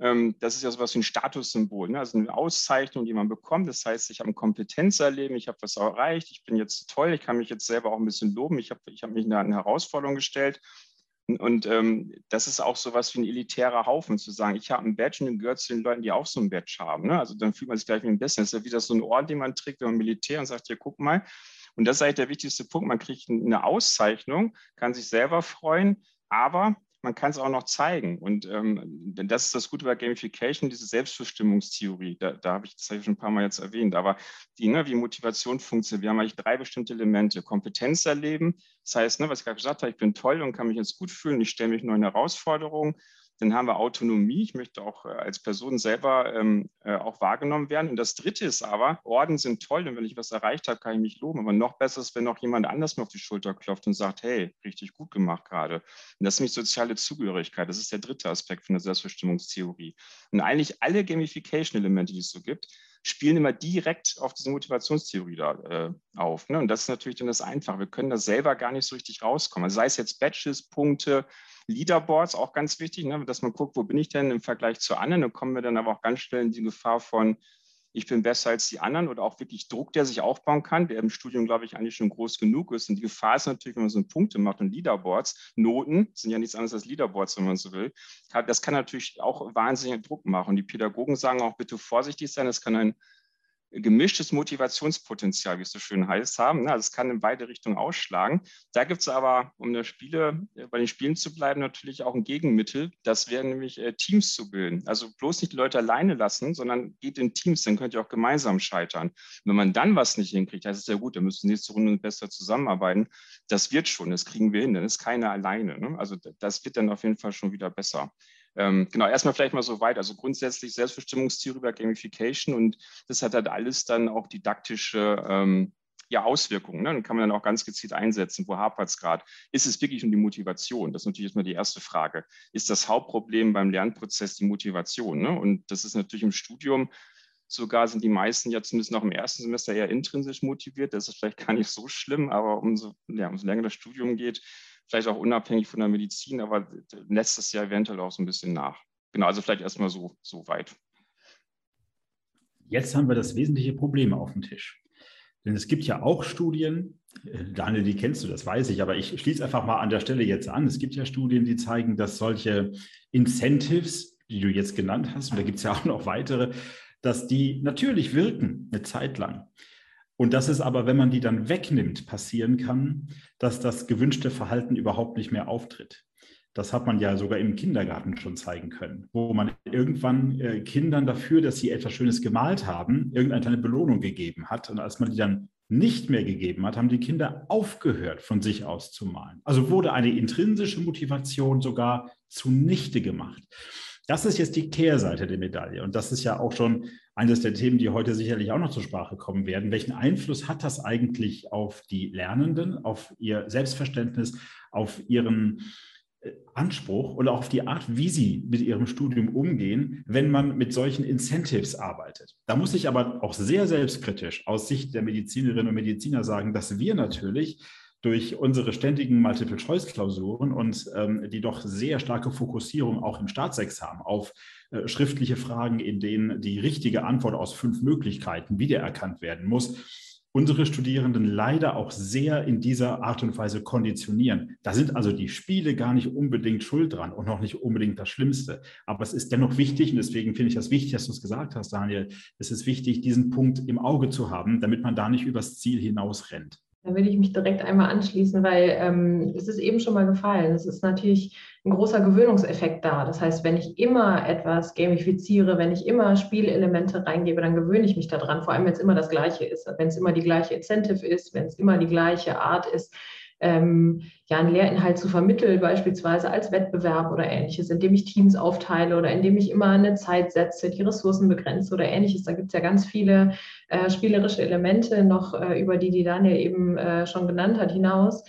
Ähm, das ist ja sowas wie ein Statussymbol, ne? also eine Auszeichnung, die man bekommt. Das heißt, ich habe ein Kompetenzerleben, ich habe was erreicht, ich bin jetzt toll, ich kann mich jetzt selber auch ein bisschen loben, ich habe ich hab mich eine, eine Herausforderung gestellt und ähm, das ist auch so was wie ein elitärer Haufen, zu sagen, ich habe ein Badge und dann gehört zu den Leuten, die auch so ein Badge haben. Ne? Also dann fühlt man sich gleich wie ein bisschen. Das ist ja wieder so ein Orden, den man trägt, wenn man Militär und sagt, hier, guck mal. Und das ist eigentlich der wichtigste Punkt. Man kriegt eine Auszeichnung, kann sich selber freuen, aber man kann es auch noch zeigen. Und ähm, das ist das Gute bei Gamification, diese Selbstbestimmungstheorie. Da, da habe ich das habe ich schon ein paar Mal jetzt erwähnt. Aber die, ne, wie Motivation funktioniert, wir haben eigentlich drei bestimmte Elemente. Kompetenz erleben, das heißt, ne, was ich gerade gesagt habe, ich bin toll und kann mich jetzt gut fühlen, ich stelle mich neuen Herausforderungen. Dann haben wir Autonomie. Ich möchte auch äh, als Person selber ähm, äh, auch wahrgenommen werden. Und das Dritte ist aber, Orden sind toll. Und wenn ich was erreicht habe, kann ich mich loben. Aber noch besser ist, wenn noch jemand anders mir auf die Schulter klopft und sagt, hey, richtig gut gemacht gerade. Und das ist nämlich soziale Zugehörigkeit. Das ist der dritte Aspekt von der Selbstbestimmungstheorie. Und eigentlich alle Gamification-Elemente, die es so gibt, spielen immer direkt auf diese Motivationstheorie da äh, auf. Ne? Und das ist natürlich dann das Einfache. Wir können da selber gar nicht so richtig rauskommen. Also sei es jetzt Badges, Punkte, Leaderboards auch ganz wichtig, ne, dass man guckt, wo bin ich denn im Vergleich zu anderen. Dann kommen wir dann aber auch ganz schnell in die Gefahr von, ich bin besser als die anderen oder auch wirklich Druck, der sich aufbauen kann, der im Studium, glaube ich, eigentlich schon groß genug ist. Und die Gefahr ist natürlich, wenn man so Punkte macht und Leaderboards, Noten sind ja nichts anderes als Leaderboards, wenn man so will. Das kann natürlich auch wahnsinnigen Druck machen. Und die Pädagogen sagen auch bitte vorsichtig sein, das kann ein gemischtes Motivationspotenzial, wie es so schön heißt, haben. Also es kann in beide Richtungen ausschlagen. Da gibt es aber, um der Spiele, äh, bei den Spielen zu bleiben, natürlich auch ein Gegenmittel. Das wäre nämlich äh, Teams zu bilden. Also bloß nicht die Leute alleine lassen, sondern geht in Teams, dann könnt ihr auch gemeinsam scheitern. Wenn man dann was nicht hinkriegt, heißt es ja gut, dann müssen nächste Runde besser zusammenarbeiten. Das wird schon, das kriegen wir hin, dann ist keiner alleine. Ne? Also das wird dann auf jeden Fall schon wieder besser. Ähm, genau, erstmal vielleicht mal so weit. Also grundsätzlich Selbstbestimmungstheorie über Gamification und das hat halt alles dann auch didaktische ähm, ja, Auswirkungen. Ne? Dann kann man dann auch ganz gezielt einsetzen, wo hapert es gerade. Ist es wirklich um die Motivation? Das ist natürlich erstmal die erste Frage. Ist das Hauptproblem beim Lernprozess die Motivation? Ne? Und das ist natürlich im Studium sogar sind die meisten ja zumindest noch im ersten Semester eher intrinsisch motiviert. Das ist vielleicht gar nicht so schlimm, aber umso, ja, umso länger das Studium geht, vielleicht auch unabhängig von der Medizin, aber lässt es ja eventuell auch so ein bisschen nach. Genau, also vielleicht erstmal so, so weit. Jetzt haben wir das wesentliche Problem auf dem Tisch. Denn es gibt ja auch Studien, äh, Daniel, die kennst du, das weiß ich, aber ich schließe einfach mal an der Stelle jetzt an. Es gibt ja Studien, die zeigen, dass solche Incentives, die du jetzt genannt hast, und da gibt es ja auch noch weitere, dass die natürlich wirken eine Zeit lang. Und dass es aber, wenn man die dann wegnimmt, passieren kann, dass das gewünschte Verhalten überhaupt nicht mehr auftritt. Das hat man ja sogar im Kindergarten schon zeigen können, wo man irgendwann äh, Kindern dafür, dass sie etwas Schönes gemalt haben, irgendeine kleine Belohnung gegeben hat. Und als man die dann nicht mehr gegeben hat, haben die Kinder aufgehört, von sich aus zu malen. Also wurde eine intrinsische Motivation sogar zunichte gemacht. Das ist jetzt die Kehrseite der Medaille. Und das ist ja auch schon eines der Themen, die heute sicherlich auch noch zur Sprache kommen werden. Welchen Einfluss hat das eigentlich auf die Lernenden, auf ihr Selbstverständnis, auf ihren äh, Anspruch auch auf die Art, wie sie mit ihrem Studium umgehen, wenn man mit solchen Incentives arbeitet. Da muss ich aber auch sehr selbstkritisch aus Sicht der Medizinerinnen und Mediziner sagen, dass wir natürlich durch unsere ständigen Multiple-Choice-Klausuren und ähm, die doch sehr starke Fokussierung auch im Staatsexamen auf äh, schriftliche Fragen, in denen die richtige Antwort aus fünf Möglichkeiten wiedererkannt werden muss, unsere Studierenden leider auch sehr in dieser Art und Weise konditionieren. Da sind also die Spiele gar nicht unbedingt schuld dran und noch nicht unbedingt das Schlimmste. Aber es ist dennoch wichtig, und deswegen finde ich das wichtig, dass du es gesagt hast, Daniel, es ist wichtig, diesen Punkt im Auge zu haben, damit man da nicht übers Ziel hinaus rennt. Da würde ich mich direkt einmal anschließen, weil ähm, es ist eben schon mal gefallen. Es ist natürlich ein großer Gewöhnungseffekt da. Das heißt, wenn ich immer etwas gamifiziere, wenn ich immer Spielelemente reingebe, dann gewöhne ich mich daran, vor allem wenn es immer das Gleiche ist, wenn es immer die gleiche Incentive ist, wenn es immer die gleiche Art ist, ähm, ja, einen Lehrinhalt zu vermitteln, beispielsweise als Wettbewerb oder ähnliches, indem ich Teams aufteile oder indem ich immer eine Zeit setze, die Ressourcen begrenze oder ähnliches. Da gibt es ja ganz viele äh, spielerische Elemente noch, äh, über die die Daniel eben äh, schon genannt hat, hinaus.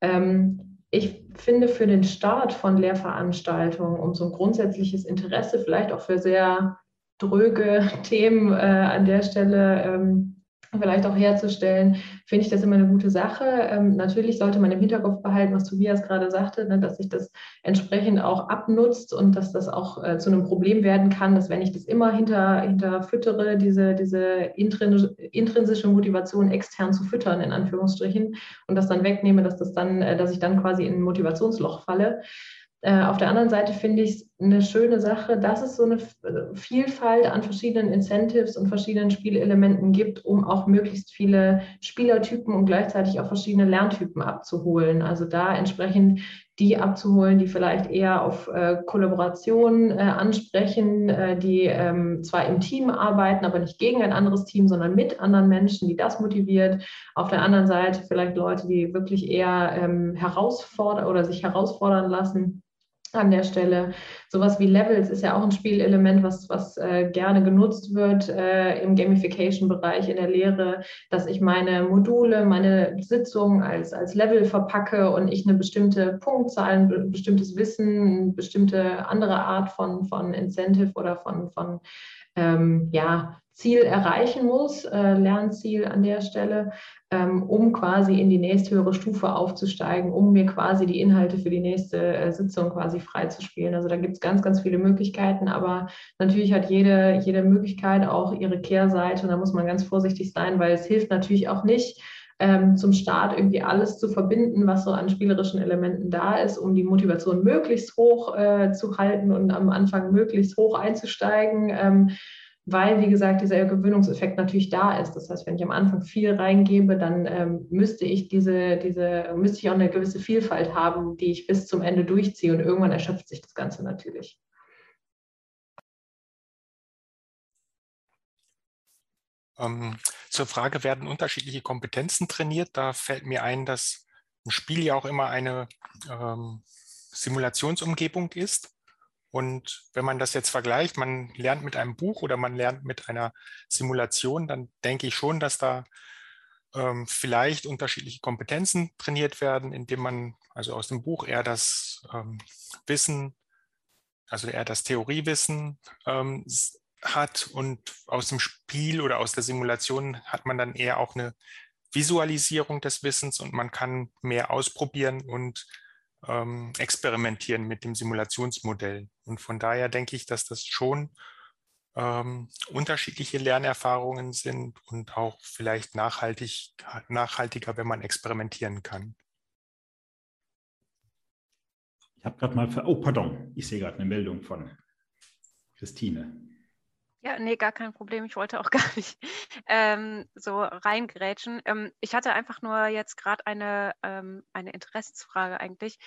Ähm, ich finde für den Start von Lehrveranstaltungen, um so ein grundsätzliches Interesse, vielleicht auch für sehr dröge Themen äh, an der Stelle ähm, vielleicht auch herzustellen, finde ich das immer eine gute Sache. Ähm, natürlich sollte man im Hinterkopf behalten, was Tobias gerade sagte, ne, dass sich das entsprechend auch abnutzt und dass das auch äh, zu einem Problem werden kann, dass wenn ich das immer hinter, hinter füttere, diese, diese intrinsische Motivation extern zu füttern, in Anführungsstrichen, und das dann wegnehme, dass das dann, äh, dass ich dann quasi in ein Motivationsloch falle. Äh, auf der anderen Seite finde ich es eine schöne Sache, dass es so eine äh, Vielfalt an verschiedenen Incentives und verschiedenen Spielelementen gibt, um auch möglichst viele Spielertypen und gleichzeitig auch verschiedene Lerntypen abzuholen. Also da entsprechend die abzuholen, die vielleicht eher auf äh, Kollaboration äh, ansprechen, äh, die ähm, zwar im Team arbeiten, aber nicht gegen ein anderes Team, sondern mit anderen Menschen, die das motiviert. Auf der anderen Seite vielleicht Leute, die wirklich eher ähm, herausfordern oder sich herausfordern lassen an der Stelle. Sowas wie Levels ist ja auch ein Spielelement, was, was äh, gerne genutzt wird äh, im Gamification-Bereich in der Lehre, dass ich meine Module, meine Sitzungen als, als Level verpacke und ich eine bestimmte Punktzahl, ein bestimmtes Wissen, eine bestimmte andere Art von, von Incentive oder von, von ähm, ja, Ziel erreichen muss, äh, Lernziel an der Stelle, ähm, um quasi in die nächsthöhere Stufe aufzusteigen, um mir quasi die Inhalte für die nächste äh, Sitzung quasi freizuspielen. Also da gibt es ganz, ganz viele Möglichkeiten, aber natürlich hat jede, jede Möglichkeit auch ihre Kehrseite und da muss man ganz vorsichtig sein, weil es hilft natürlich auch nicht, ähm, zum Start irgendwie alles zu verbinden, was so an spielerischen Elementen da ist, um die Motivation möglichst hoch äh, zu halten und am Anfang möglichst hoch einzusteigen. Ähm, weil, wie gesagt, dieser Gewöhnungseffekt natürlich da ist. Das heißt, wenn ich am Anfang viel reingebe, dann ähm, müsste ich diese, diese, müsste ich auch eine gewisse Vielfalt haben, die ich bis zum Ende durchziehe und irgendwann erschöpft sich das Ganze natürlich. Ähm, zur Frage, werden unterschiedliche Kompetenzen trainiert? Da fällt mir ein, dass ein Spiel ja auch immer eine ähm, Simulationsumgebung ist. Und wenn man das jetzt vergleicht, man lernt mit einem Buch oder man lernt mit einer Simulation, dann denke ich schon, dass da ähm, vielleicht unterschiedliche Kompetenzen trainiert werden, indem man also aus dem Buch eher das ähm, Wissen, also eher das Theoriewissen ähm, hat und aus dem Spiel oder aus der Simulation hat man dann eher auch eine Visualisierung des Wissens und man kann mehr ausprobieren und ähm, experimentieren mit dem Simulationsmodell. Und von daher denke ich, dass das schon ähm, unterschiedliche Lernerfahrungen sind und auch vielleicht nachhaltig, nachhaltiger, wenn man experimentieren kann. Ich habe gerade mal, oh pardon, ich sehe gerade eine Meldung von Christine. Ja, nee, gar kein Problem. Ich wollte auch gar nicht ähm, so reingrätschen. Ähm, ich hatte einfach nur jetzt gerade eine, ähm, eine Interessensfrage eigentlich.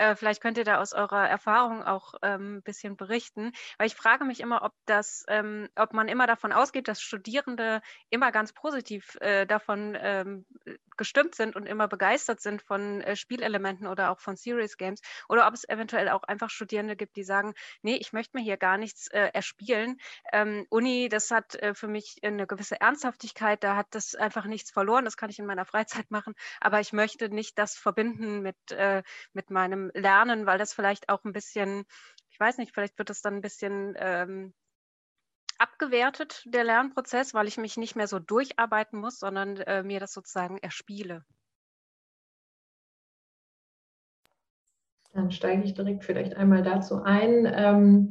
Äh, vielleicht könnt ihr da aus eurer Erfahrung auch ähm, ein bisschen berichten, weil ich frage mich immer, ob das, ähm, ob man immer davon ausgeht, dass Studierende immer ganz positiv äh, davon ähm, gestimmt sind und immer begeistert sind von äh, Spielelementen oder auch von Serious Games. Oder ob es eventuell auch einfach Studierende gibt, die sagen, nee, ich möchte mir hier gar nichts äh, erspielen. Ähm, Uni, das hat äh, für mich eine gewisse Ernsthaftigkeit, da hat das einfach nichts verloren, das kann ich in meiner Freizeit machen, aber ich möchte nicht das verbinden mit, äh, mit meinem Lernen, weil das vielleicht auch ein bisschen, ich weiß nicht, vielleicht wird das dann ein bisschen ähm, abgewertet, der Lernprozess, weil ich mich nicht mehr so durcharbeiten muss, sondern äh, mir das sozusagen erspiele. Dann steige ich direkt vielleicht einmal dazu ein. Ähm,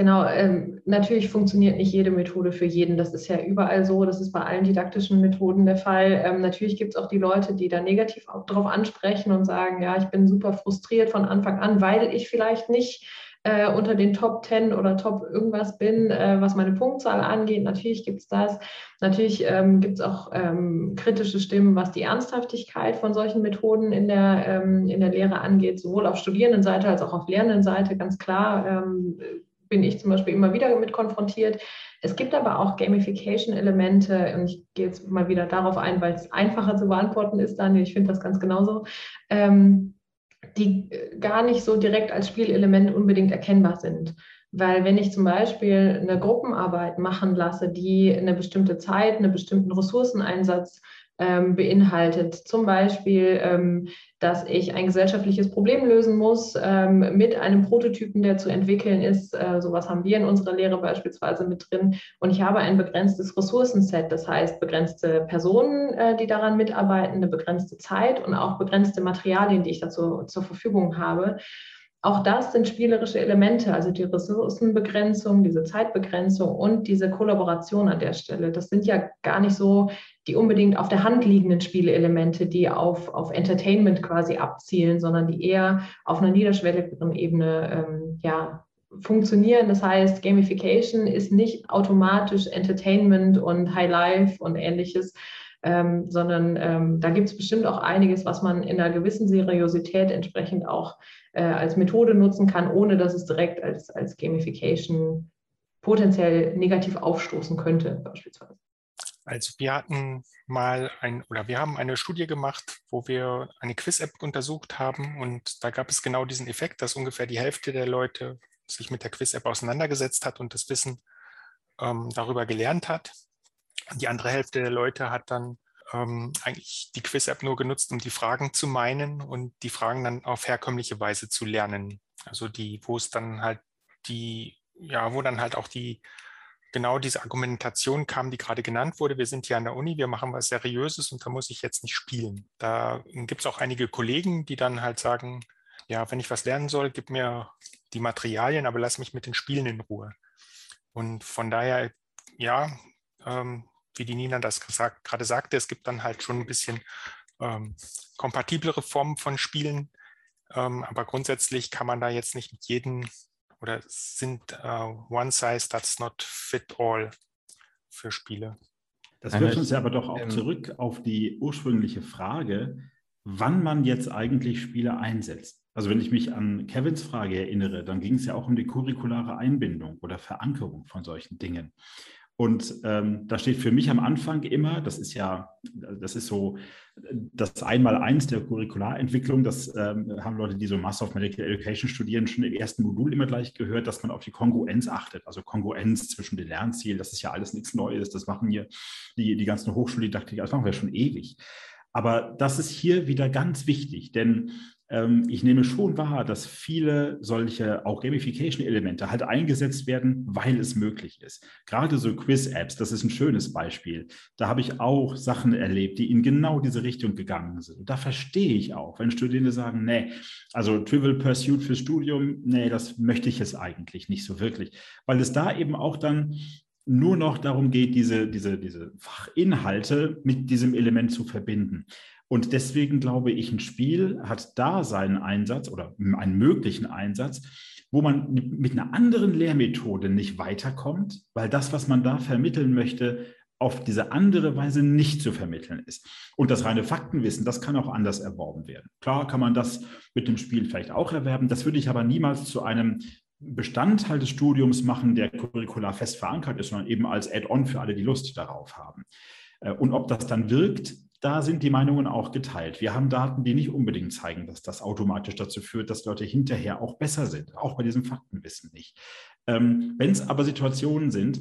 genau, ähm, natürlich funktioniert nicht jede Methode für jeden. Das ist ja überall so. Das ist bei allen didaktischen Methoden der Fall. Ähm, natürlich gibt es auch die Leute, die da negativ darauf ansprechen und sagen, ja, ich bin super frustriert von Anfang an, weil ich vielleicht nicht äh, unter den Top 10 oder Top irgendwas bin, äh, was meine Punktzahl angeht. Natürlich gibt es das. Natürlich ähm, gibt es auch ähm, kritische Stimmen, was die Ernsthaftigkeit von solchen Methoden in der, ähm, in der Lehre angeht, sowohl auf Studierendenseite als auch auf Lernendenseite. Ganz klar ähm, bin ich zum Beispiel immer wieder damit konfrontiert. Es gibt aber auch Gamification-Elemente und ich gehe jetzt mal wieder darauf ein, weil es einfacher zu beantworten ist, Daniel. Ich finde das ganz genauso. Ähm, die äh, gar nicht so direkt als Spielelement unbedingt erkennbar sind. Weil wenn ich zum Beispiel eine Gruppenarbeit machen lasse, die eine bestimmte Zeit, einen bestimmten Ressourceneinsatz ähm, beinhaltet. Zum Beispiel, ähm, dass ich ein gesellschaftliches Problem lösen muss ähm, mit einem Prototypen, der zu entwickeln ist. Äh, sowas haben wir in unserer Lehre beispielsweise mit drin. Und ich habe ein begrenztes Ressourcenset, das heißt begrenzte Personen, äh, die daran mitarbeiten, eine begrenzte Zeit und auch begrenzte Materialien, die ich dazu zur Verfügung habe. Auch das sind spielerische Elemente, also die Ressourcenbegrenzung, diese Zeitbegrenzung und diese Kollaboration an der Stelle. Das sind ja gar nicht so die unbedingt auf der Hand liegenden Spieleelemente, die auf, auf Entertainment quasi abzielen, sondern die eher auf einer niederschwelligeren Ebene ähm, ja, funktionieren. Das heißt, Gamification ist nicht automatisch Entertainment und High Life und ähnliches, ähm, sondern ähm, da gibt es bestimmt auch einiges, was man in einer gewissen Seriosität entsprechend auch äh, als Methode nutzen kann, ohne dass es direkt als, als Gamification potenziell negativ aufstoßen könnte, beispielsweise. Also wir hatten mal ein, oder wir haben eine Studie gemacht, wo wir eine Quiz-App untersucht haben und da gab es genau diesen Effekt, dass ungefähr die Hälfte der Leute sich mit der Quiz-App auseinandergesetzt hat und das Wissen ähm, darüber gelernt hat. Die andere Hälfte der Leute hat dann ähm, eigentlich die Quiz-App nur genutzt, um die Fragen zu meinen und die Fragen dann auf herkömmliche Weise zu lernen. Also die, wo es dann halt die, ja, wo dann halt auch die genau diese Argumentation kam, die gerade genannt wurde. Wir sind hier an der Uni, wir machen was Seriöses und da muss ich jetzt nicht spielen. Da gibt es auch einige Kollegen, die dann halt sagen, ja, wenn ich was lernen soll, gib mir die Materialien, aber lass mich mit den Spielen in Ruhe. Und von daher, ja, ähm, wie die Nina das gesagt, gerade sagte, es gibt dann halt schon ein bisschen ähm, kompatiblere Formen von Spielen. Ähm, aber grundsätzlich kann man da jetzt nicht mit jedem oder sind uh, One Size Does Not Fit All für Spiele. Das wirft uns ja aber doch auch zurück auf die ursprüngliche Frage, wann man jetzt eigentlich Spiele einsetzt. Also wenn ich mich an Kevins Frage erinnere, dann ging es ja auch um die curriculare Einbindung oder Verankerung von solchen Dingen. Und ähm, da steht für mich am Anfang immer, das ist ja, das ist so das Einmaleins der Curricularentwicklung, das ähm, haben Leute, die so Master of Medical Education studieren, schon im ersten Modul immer gleich gehört, dass man auf die Kongruenz achtet. Also Kongruenz zwischen den Lernzielen, das ist ja alles nichts Neues, das machen hier die, die ganzen Hochschuldidaktik, das machen wir schon ewig. Aber das ist hier wieder ganz wichtig, denn ich nehme schon wahr, dass viele solche auch Gamification-Elemente halt eingesetzt werden, weil es möglich ist. Gerade so Quiz-Apps, das ist ein schönes Beispiel. Da habe ich auch Sachen erlebt, die in genau diese Richtung gegangen sind. Und da verstehe ich auch, wenn Studierende sagen, nee, also Trivial Pursuit fürs Studium, nee, das möchte ich jetzt eigentlich nicht so wirklich, weil es da eben auch dann nur noch darum geht, diese, diese, diese Fachinhalte mit diesem Element zu verbinden. Und deswegen glaube ich, ein Spiel hat da seinen Einsatz oder einen möglichen Einsatz, wo man mit einer anderen Lehrmethode nicht weiterkommt, weil das, was man da vermitteln möchte, auf diese andere Weise nicht zu vermitteln ist. Und das reine Faktenwissen, das kann auch anders erworben werden. Klar kann man das mit dem Spiel vielleicht auch erwerben, das würde ich aber niemals zu einem Bestandteil des Studiums machen, der curricular fest verankert ist, sondern eben als Add-on für alle, die Lust darauf haben. Äh, und ob das dann wirkt, da sind die Meinungen auch geteilt. Wir haben Daten, die nicht unbedingt zeigen, dass das automatisch dazu führt, dass Leute hinterher auch besser sind, auch bei diesem Faktenwissen nicht. Ähm, Wenn es aber Situationen sind,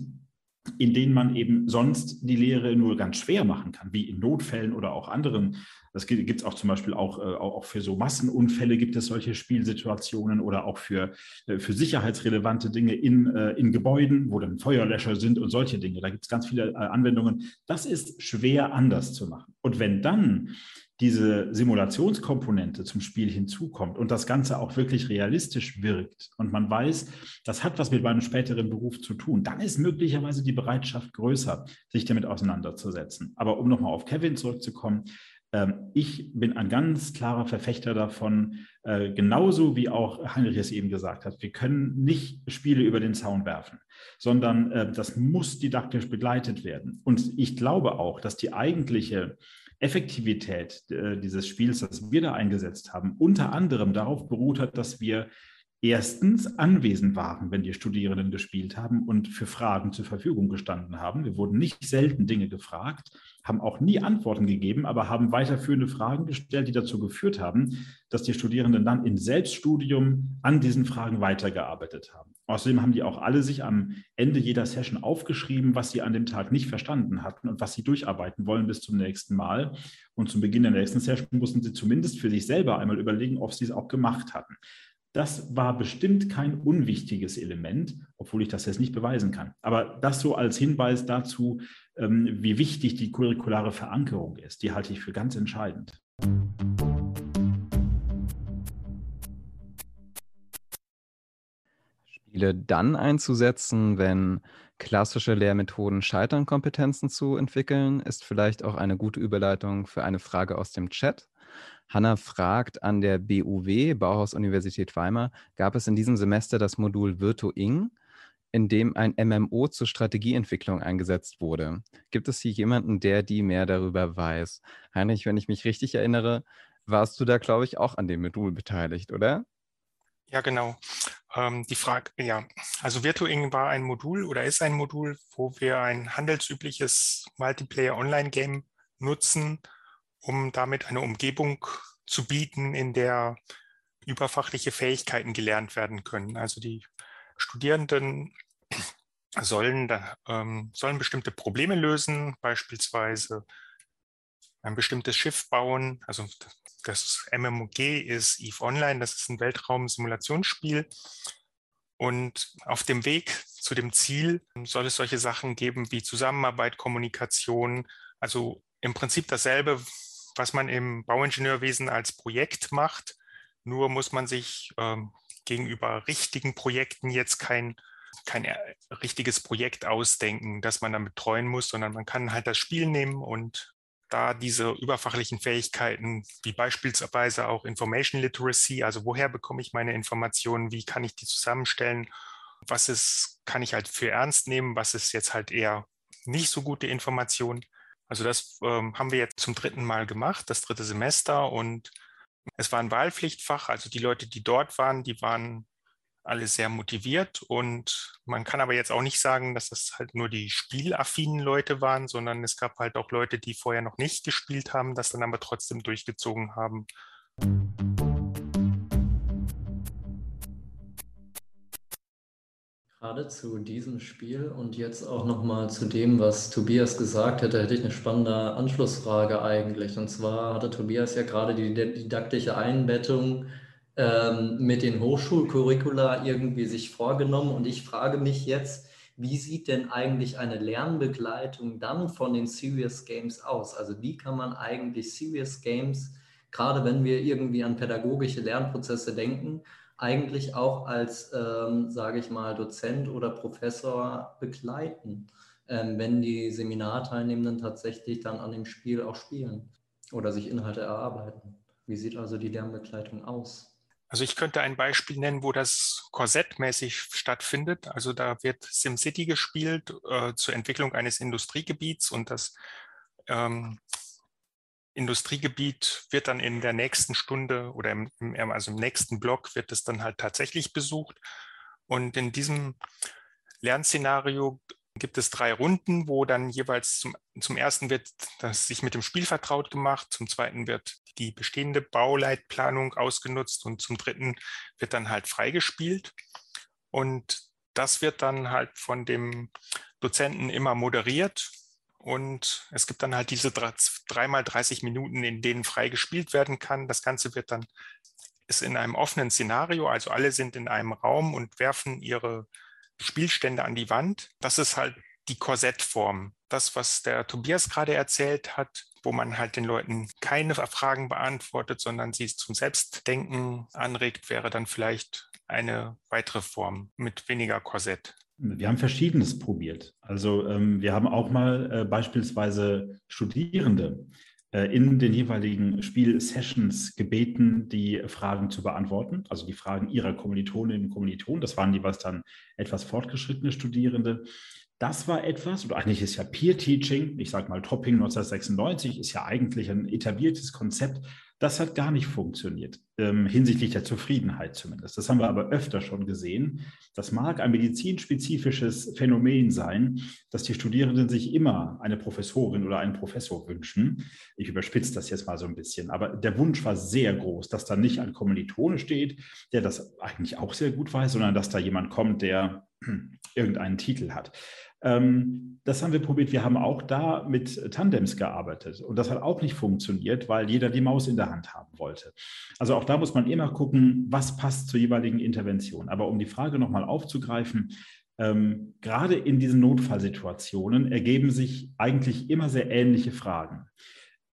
in denen man eben sonst die Lehre nur ganz schwer machen kann, wie in Notfällen oder auch anderen. Das gibt es auch zum Beispiel auch, äh, auch für so Massenunfälle gibt es solche Spielsituationen oder auch für, äh, für sicherheitsrelevante Dinge in, äh, in Gebäuden, wo dann Feuerlöscher sind und solche Dinge. Da gibt es ganz viele Anwendungen. Das ist schwer anders zu machen. Und wenn dann diese Simulationskomponente zum Spiel hinzukommt und das Ganze auch wirklich realistisch wirkt und man weiß, das hat was mit meinem späteren Beruf zu tun, dann ist möglicherweise die Bereitschaft größer, sich damit auseinanderzusetzen. Aber um nochmal auf Kevin zurückzukommen, ähm, ich bin ein ganz klarer Verfechter davon, äh, genauso wie auch Heinrich es eben gesagt hat, wir können nicht Spiele über den Zaun werfen, sondern äh, das muss didaktisch begleitet werden. Und ich glaube auch, dass die eigentliche Effektivität äh, dieses Spiels, das wir da eingesetzt haben, unter anderem darauf beruht hat, dass wir erstens anwesend waren, wenn die Studierenden gespielt haben und für Fragen zur Verfügung gestanden haben. Wir wurden nicht selten Dinge gefragt, haben auch nie Antworten gegeben, aber haben weiterführende Fragen gestellt, die dazu geführt haben, dass die Studierenden dann im Selbststudium an diesen Fragen weitergearbeitet haben. Außerdem haben die auch alle sich am Ende jeder Session aufgeschrieben, was sie an dem Tag nicht verstanden hatten und was sie durcharbeiten wollen bis zum nächsten Mal. Und zum Beginn der nächsten Session mussten sie zumindest für sich selber einmal überlegen, ob sie es auch gemacht hatten. Das war bestimmt kein unwichtiges Element, obwohl ich das jetzt nicht beweisen kann. Aber das so als Hinweis dazu, ähm, wie wichtig die curriculare Verankerung ist, die halte ich für ganz entscheidend. Spiele dann einzusetzen, wenn klassische Lehrmethoden scheitern, Kompetenzen zu entwickeln, ist vielleicht auch eine gute Überleitung für eine Frage aus dem Chat. Hanna fragt an der BUW, Bauhaus Universität Weimar, gab es in diesem Semester das Modul Virtuing, in dem ein MMO zur Strategieentwicklung eingesetzt wurde. Gibt es hier jemanden, der die mehr darüber weiß? Heinrich, wenn ich mich richtig erinnere, warst du da, glaube ich, auch an dem Modul beteiligt, oder? Ja, genau. Ähm, die Frage, ja, also Virtuing war ein Modul oder ist ein Modul, wo wir ein handelsübliches Multiplayer-Online-Game nutzen, um damit eine Umgebung zu bieten, in der überfachliche Fähigkeiten gelernt werden können. Also die Studierenden sollen, ähm, sollen bestimmte Probleme lösen, beispielsweise ein bestimmtes Schiff bauen. Also das MMOG ist EVE Online, das ist ein Weltraum-Simulationsspiel. Und auf dem Weg zu dem Ziel soll es solche Sachen geben wie Zusammenarbeit, Kommunikation, also im Prinzip dasselbe, was man im Bauingenieurwesen als Projekt macht. Nur muss man sich ähm, gegenüber richtigen Projekten jetzt kein, kein äh, richtiges Projekt ausdenken, das man dann betreuen muss, sondern man kann halt das Spiel nehmen und da diese überfachlichen Fähigkeiten, wie beispielsweise auch Information Literacy, also woher bekomme ich meine Informationen, wie kann ich die zusammenstellen, was ist, kann ich halt für ernst nehmen, was ist jetzt halt eher nicht so gute Information. Also das ähm, haben wir jetzt zum dritten Mal gemacht, das dritte Semester. Und es war ein Wahlpflichtfach, also die Leute, die dort waren, die waren alle sehr motiviert. Und man kann aber jetzt auch nicht sagen, dass das halt nur die spielaffinen Leute waren, sondern es gab halt auch Leute, die vorher noch nicht gespielt haben, das dann aber trotzdem durchgezogen haben. Gerade zu diesem Spiel und jetzt auch nochmal zu dem, was Tobias gesagt hätte, hätte ich eine spannende Anschlussfrage eigentlich. Und zwar hatte Tobias ja gerade die didaktische Einbettung ähm, mit den Hochschulcurricula irgendwie sich vorgenommen. Und ich frage mich jetzt, wie sieht denn eigentlich eine Lernbegleitung dann von den Serious Games aus? Also wie kann man eigentlich Serious Games, gerade wenn wir irgendwie an pädagogische Lernprozesse denken, eigentlich auch als, ähm, sage ich mal, Dozent oder Professor begleiten, ähm, wenn die Seminarteilnehmenden tatsächlich dann an dem Spiel auch spielen oder sich Inhalte erarbeiten. Wie sieht also die Lernbegleitung aus? Also ich könnte ein Beispiel nennen, wo das korsettmäßig stattfindet. Also da wird SimCity gespielt äh, zur Entwicklung eines Industriegebiets und das ähm, Industriegebiet wird dann in der nächsten Stunde oder im, also im nächsten Block wird es dann halt tatsächlich besucht. Und in diesem Lernszenario gibt es drei Runden, wo dann jeweils zum, zum ersten wird das sich mit dem Spiel vertraut gemacht, zum zweiten wird die bestehende Bauleitplanung ausgenutzt und zum dritten wird dann halt freigespielt. Und das wird dann halt von dem Dozenten immer moderiert. Und es gibt dann halt diese dreimal 30 Minuten, in denen frei gespielt werden kann. Das Ganze wird dann ist in einem offenen Szenario, also alle sind in einem Raum und werfen ihre Spielstände an die Wand. Das ist halt die Korsettform. Das, was der Tobias gerade erzählt hat, wo man halt den Leuten keine Fragen beantwortet, sondern sie zum Selbstdenken anregt, wäre dann vielleicht eine weitere Form mit weniger Korsett. Wir haben Verschiedenes probiert. Also ähm, wir haben auch mal äh, beispielsweise Studierende äh, in den jeweiligen Spielsessions gebeten, die Fragen zu beantworten, also die Fragen ihrer Kommilitoninnen und Kommilitonen. Das waren jeweils dann etwas fortgeschrittene Studierende. Das war etwas, oder eigentlich ist ja Peer-Teaching, ich sage mal Topping 1996, ist ja eigentlich ein etabliertes Konzept, das hat gar nicht funktioniert, ähm, hinsichtlich der Zufriedenheit zumindest. Das haben wir aber öfter schon gesehen. Das mag ein medizinspezifisches Phänomen sein, dass die Studierenden sich immer eine Professorin oder einen Professor wünschen. Ich überspitze das jetzt mal so ein bisschen, aber der Wunsch war sehr groß, dass da nicht ein Kommilitone steht, der das eigentlich auch sehr gut weiß, sondern dass da jemand kommt, der irgendeinen Titel hat. Ähm, das haben wir probiert. Wir haben auch da mit Tandems gearbeitet und das hat auch nicht funktioniert, weil jeder die Maus in der Hand haben wollte. Also auch da muss man immer gucken, was passt zur jeweiligen Intervention. Aber um die Frage nochmal aufzugreifen, ähm, gerade in diesen Notfallsituationen ergeben sich eigentlich immer sehr ähnliche Fragen.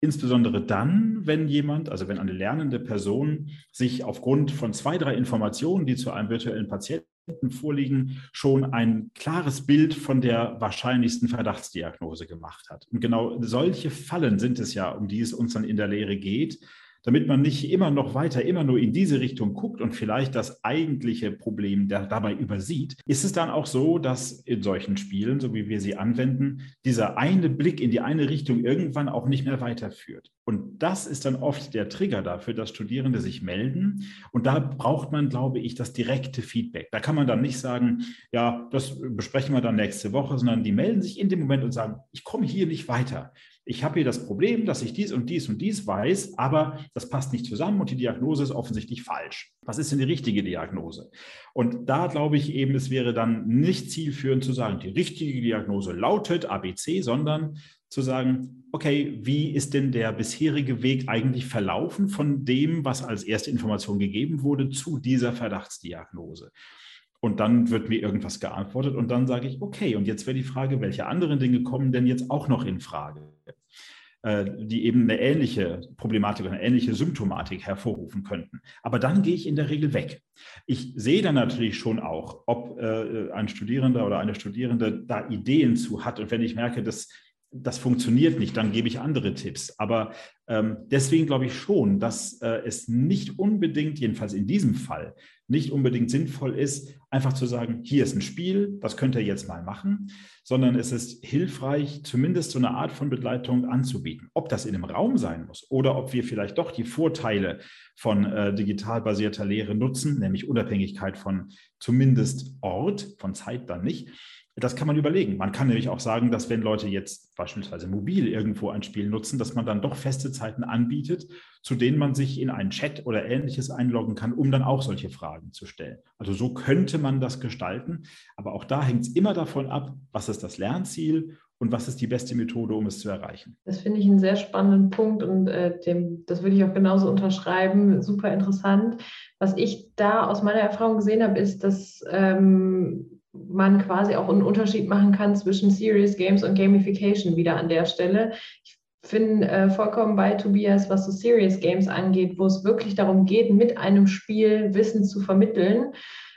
Insbesondere dann, wenn jemand, also wenn eine lernende Person sich aufgrund von zwei, drei Informationen, die zu einem virtuellen Patienten vorliegen, schon ein klares Bild von der wahrscheinlichsten Verdachtsdiagnose gemacht hat. Und genau solche Fallen sind es ja, um die es uns dann in der Lehre geht, damit man nicht immer noch weiter, immer nur in diese Richtung guckt und vielleicht das eigentliche Problem dabei übersieht, ist es dann auch so, dass in solchen Spielen, so wie wir sie anwenden, dieser eine Blick in die eine Richtung irgendwann auch nicht mehr weiterführt. Und das ist dann oft der Trigger dafür, dass Studierende sich melden. Und da braucht man, glaube ich, das direkte Feedback. Da kann man dann nicht sagen, ja, das besprechen wir dann nächste Woche, sondern die melden sich in dem Moment und sagen, ich komme hier nicht weiter ich habe hier das Problem, dass ich dies und dies und dies weiß, aber das passt nicht zusammen und die Diagnose ist offensichtlich falsch. Was ist denn die richtige Diagnose? Und da glaube ich eben, es wäre dann nicht zielführend zu sagen, die richtige Diagnose lautet ABC, sondern zu sagen, okay, wie ist denn der bisherige Weg eigentlich verlaufen von dem, was als erste Information gegeben wurde, zu dieser Verdachtsdiagnose? Und dann wird mir irgendwas geantwortet und dann sage ich, okay, und jetzt wäre die Frage, welche anderen Dinge kommen denn jetzt auch noch in Frage, die eben eine ähnliche Problematik, eine ähnliche Symptomatik hervorrufen könnten. Aber dann gehe ich in der Regel weg. Ich sehe dann natürlich schon auch, ob äh, ein Studierender oder eine Studierende da Ideen zu hat. Und wenn ich merke, dass das funktioniert nicht, dann gebe ich andere Tipps. Aber ähm, deswegen glaube ich schon, dass äh, es nicht unbedingt, jedenfalls in diesem Fall, nicht unbedingt sinnvoll ist, einfach zu sagen, hier ist ein Spiel, das könnt ihr jetzt mal machen, sondern es ist hilfreich, zumindest so eine Art von Begleitung anzubieten. Ob das in einem Raum sein muss oder ob wir vielleicht doch die Vorteile von äh, digital basierter Lehre nutzen, nämlich Unabhängigkeit von zumindest Ort, von Zeit dann nicht das kann man überlegen. Man kann nämlich auch sagen, dass wenn Leute jetzt beispielsweise mobil irgendwo ein Spiel nutzen, dass man dann doch feste Zeiten anbietet, zu denen man sich in einen Chat oder ähnliches einloggen kann, um dann auch solche Fragen zu stellen. Also so könnte man das gestalten. Aber auch da hängt es immer davon ab, was ist das Lernziel und was ist die beste Methode, um es zu erreichen. Das finde ich einen sehr spannenden Punkt und äh, dem, das würde ich auch genauso unterschreiben. Super interessant. Was ich da aus meiner Erfahrung gesehen habe, ist, dass ähm, man quasi auch einen Unterschied machen kann zwischen Serious Games und Gamification wieder an der Stelle. Ich bin äh, vollkommen bei Tobias, was so Serious Games angeht, wo es wirklich darum geht, mit einem Spiel Wissen zu vermitteln.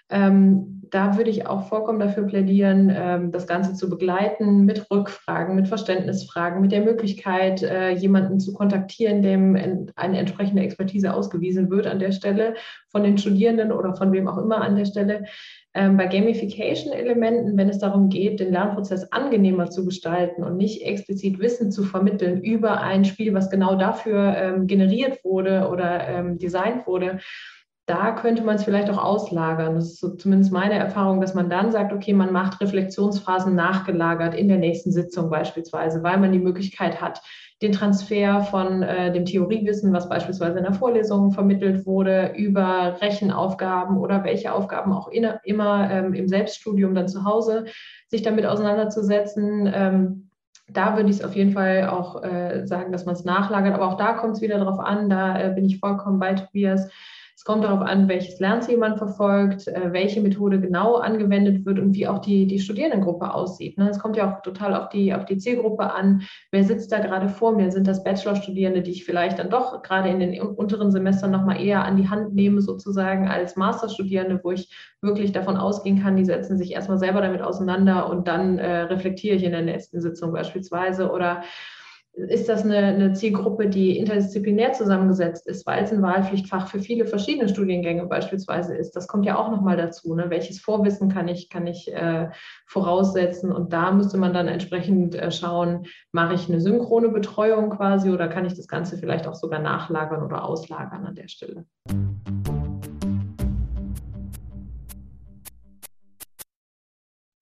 Ähm, da würde ich auch vollkommen dafür plädieren, ähm, das Ganze zu begleiten mit Rückfragen, mit Verständnisfragen, mit der Möglichkeit, äh, jemanden zu kontaktieren, dem eine entsprechende Expertise ausgewiesen wird an der Stelle von den Studierenden oder von wem auch immer an der Stelle. Ähm, bei Gamification-Elementen, wenn es darum geht, den Lernprozess angenehmer zu gestalten und nicht explizit Wissen zu vermitteln über ein Spiel, was genau dafür ähm, generiert wurde oder ähm, designt wurde, da könnte man es vielleicht auch auslagern. Das ist so zumindest meine Erfahrung, dass man dann sagt, okay, man macht Reflexionsphasen nachgelagert in der nächsten Sitzung beispielsweise, weil man die Möglichkeit hat, den Transfer von äh, dem Theoriewissen, was beispielsweise in der Vorlesung vermittelt wurde, über Rechenaufgaben oder welche Aufgaben auch in, immer ähm, im Selbststudium dann zu Hause, sich damit auseinanderzusetzen. Ähm, da würde ich es auf jeden Fall auch äh, sagen, dass man es nachlagert. Aber auch da kommt es wieder darauf an, da äh, bin ich vollkommen bei Tobias. Es kommt darauf an, welches Lernziel man verfolgt, äh, welche Methode genau angewendet wird und wie auch die, die Studierendengruppe aussieht. Ne? Es kommt ja auch total auf die, auf die Zielgruppe an. Wer sitzt da gerade vor mir? Sind das Bachelorstudierende, die ich vielleicht dann doch gerade in den unteren Semestern nochmal eher an die Hand nehme, sozusagen als Masterstudierende, wo ich wirklich davon ausgehen kann, die setzen sich erstmal selber damit auseinander und dann äh, reflektiere ich in der nächsten Sitzung beispielsweise. Oder ist das eine, eine, Zielgruppe, die interdisziplinär zusammengesetzt ist, weil es ein Wahlpflichtfach für viele verschiedene Studiengänge beispielsweise ist. Das kommt ja auch nochmal dazu. Ne? Welches Vorwissen kann ich, kann ich äh, voraussetzen? Und da müsste man dann entsprechend äh, schauen, mache ich eine synchrone Betreuung quasi oder kann ich das Ganze vielleicht auch sogar nachlagern oder auslagern an der Stelle?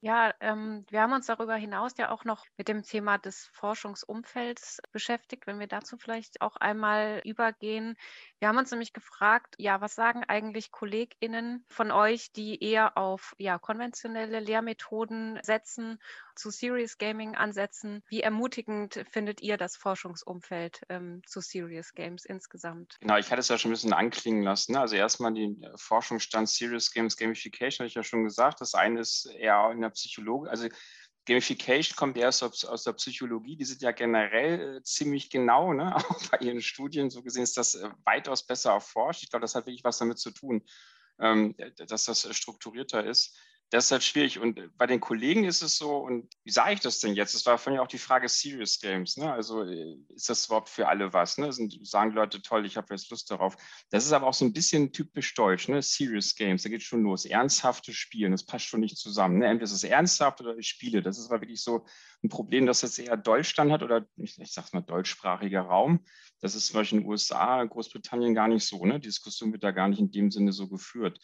Ja, ähm, wir haben uns darüber hinaus ja auch noch mit dem Thema des Forschungsumfelds beschäftigt, wenn wir dazu vielleicht auch einmal übergehen. Wir haben uns nämlich gefragt, ja, was sagen eigentlich KollegInnen von euch, die eher auf ja, konventionelle Lehrmethoden setzen, zu Serious Gaming ansetzen? Wie ermutigend findet ihr das Forschungsumfeld ähm, zu Serious Games insgesamt? Genau, ich hatte es ja schon ein bisschen anklingen lassen. Ne? Also erstmal den Forschungsstand Serious Games Gamification, habe ich ja schon gesagt. Das eine ist eher in der Psychologie, also Gamification kommt erst aus, aus, der Psychologie, die sind ja generell äh, ziemlich genau, ne? auch bei ihren Studien, so gesehen ist das äh, weitaus besser erforscht. Ich glaube, das hat wirklich was damit zu tun, ähm, dass das strukturierter ist das ist halt schwierig. Und äh, bei den Kollegen ist es so, und wie sage ich das denn jetzt? Das war vorhin ja auch die Frage Serious Games. Ne? Also äh, ist das überhaupt für alle was? Ne? Sind, sagen Leute, toll, ich habe jetzt Lust darauf. Das ist aber auch so ein bisschen typisch deutsch, ne? Serious Games, da geht schon los. Ernsthafte Spielen, das passt schon nicht zusammen. Ne? Entweder ist es ernsthaft oder ich spiele. Das ist aber wirklich so ein Problem, das jetzt eher Deutschland hat oder ich, ich sage mal deutschsprachiger Raum. Das ist zum Beispiel in den USA, Großbritannien gar nicht so. Ne? Die Diskussion wird da gar nicht in dem Sinne so geführt.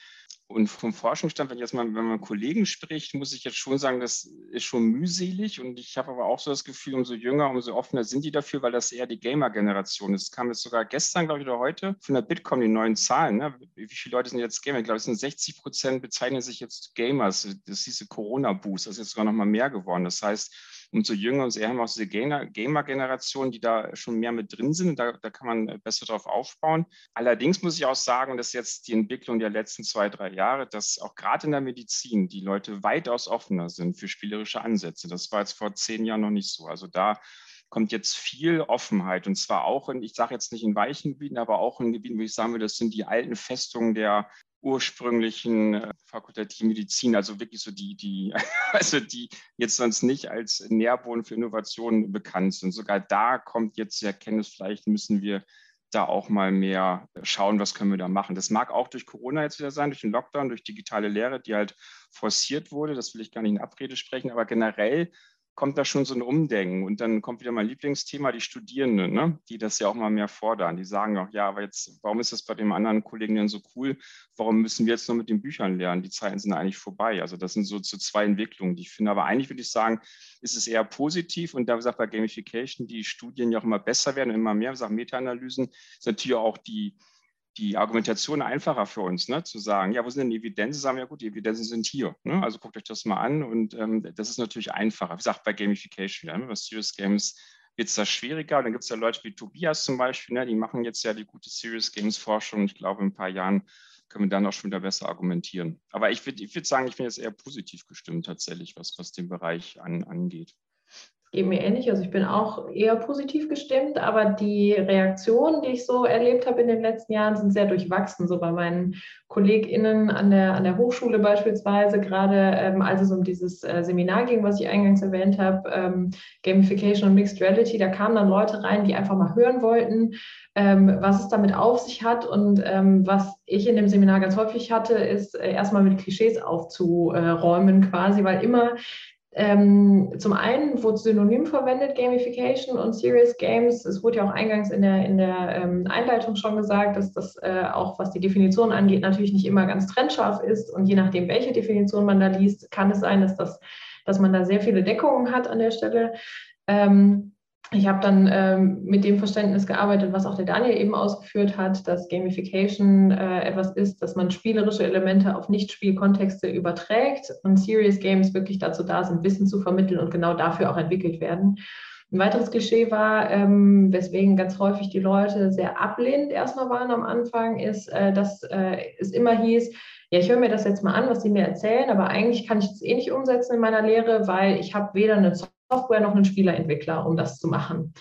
Und vom Forschungsstand, wenn jetzt mal, wenn man Kollegen spricht, muss ich jetzt schon sagen, das ist schon mühselig. Und ich habe aber auch so das Gefühl, umso jünger, umso offener sind die dafür, weil das eher die Gamer-Generation ist. Es kam jetzt sogar gestern, glaube ich, oder heute von der Bitkom die neuen Zahlen. Ne? Wie viele Leute sind jetzt Gamer? Ich glaube, es sind 60 Prozent bezeichnen sich jetzt Gamers. Das diese Corona-Boost. Das ist jetzt sogar noch mal mehr geworden. Das heißt, umso jünger, umso eher haben wir auch diese Gamer-Generation, die da schon mehr mit drin sind. Da, da kann man besser drauf aufbauen. Allerdings muss ich auch sagen, und das ist jetzt die Entwicklung der letzten zwei, drei Jahre, dass auch gerade in der Medizin die Leute weitaus offener sind für spielerische Ansätze. Das war jetzt vor zehn Jahren noch nicht so. Also da kommt jetzt viel Offenheit und zwar auch in, ich sage jetzt nicht in weichen Gebieten, aber auch in Gebieten, wo ich sagen würde, das sind die alten Festungen der ursprünglichen äh, fakultativen Medizin, also wirklich so die, die, also die jetzt sonst nicht als Nährboden für Innovationen bekannt sind. Sogar da kommt jetzt die Erkenntnis, vielleicht müssen wir da auch mal mehr schauen, was können wir da machen. Das mag auch durch Corona jetzt wieder sein, durch den Lockdown, durch digitale Lehre, die halt forciert wurde. Das will ich gar nicht in Abrede sprechen, aber generell kommt da schon so ein Umdenken. Und dann kommt wieder mein Lieblingsthema, die Studierenden, ne? die das ja auch mal mehr fordern. Die sagen auch, ja, aber jetzt, warum ist das bei den anderen Kollegen denn so cool? Warum müssen wir jetzt nur mit den Büchern lernen? Die Zeiten sind eigentlich vorbei. Also das sind so, so zwei Entwicklungen, die ich finde. Aber eigentlich würde ich sagen, ist es eher positiv. Und da gesagt, bei Gamification, die Studien ja auch immer besser werden, immer mehr, wie gesagt, Meta-Analysen, ist natürlich auch die, die Argumentation einfacher für uns, ne? zu sagen, ja, wo sind denn die Evidenzen? Sagen wir, ja gut, die Evidenzen sind hier. Ne? Also guckt euch das mal an und ähm, das ist natürlich einfacher. Wie gesagt, bei Gamification, ja, ne? bei Serious Games wird es da schwieriger. dann gibt es ja Leute wie Tobias zum Beispiel, ne? die machen jetzt ja die gute Serious Games Forschung. Ich glaube, in ein paar Jahren können wir dann auch schon wieder besser argumentieren. Aber ich würde ich würd sagen, ich bin jetzt eher positiv gestimmt tatsächlich, was, was den Bereich an, angeht. Geht mir ähnlich. Also ich bin auch eher positiv gestimmt, aber die Reaktionen, die ich so erlebt habe in den letzten Jahren, sind sehr durchwachsen. So bei meinen KollegInnen an der, an der Hochschule beispielsweise, gerade ähm, als es um dieses äh, Seminar ging, was ich eingangs erwähnt habe, ähm, Gamification und Mixed Reality, da kamen dann Leute rein, die einfach mal hören wollten, ähm, was es damit auf sich hat. Und ähm, was ich in dem Seminar ganz häufig hatte, ist äh, erstmal mit Klischees aufzuräumen quasi, weil immer ähm, zum einen wurde synonym verwendet, Gamification und Serious Games. Es wurde ja auch eingangs in der, in der ähm, Einleitung schon gesagt, dass das äh, auch, was die Definition angeht, natürlich nicht immer ganz trennscharf ist. Und je nachdem, welche Definition man da liest, kann es sein, dass, das, dass man da sehr viele Deckungen hat an der Stelle. Ähm, ich habe dann ähm, mit dem Verständnis gearbeitet, was auch der Daniel eben ausgeführt hat, dass Gamification äh, etwas ist, dass man spielerische Elemente auf Nicht-Spielkontexte überträgt und Serious Games wirklich dazu da sind, Wissen zu vermitteln und genau dafür auch entwickelt werden. Ein weiteres Klischee war, ähm, weswegen ganz häufig die Leute sehr ablehnend erstmal waren am Anfang, ist, äh, dass äh, es immer hieß, ja, ich höre mir das jetzt mal an, was sie mir erzählen, aber eigentlich kann ich das eh nicht umsetzen in meiner Lehre, weil ich habe weder eine Software noch einen Spielerentwickler, um das zu machen.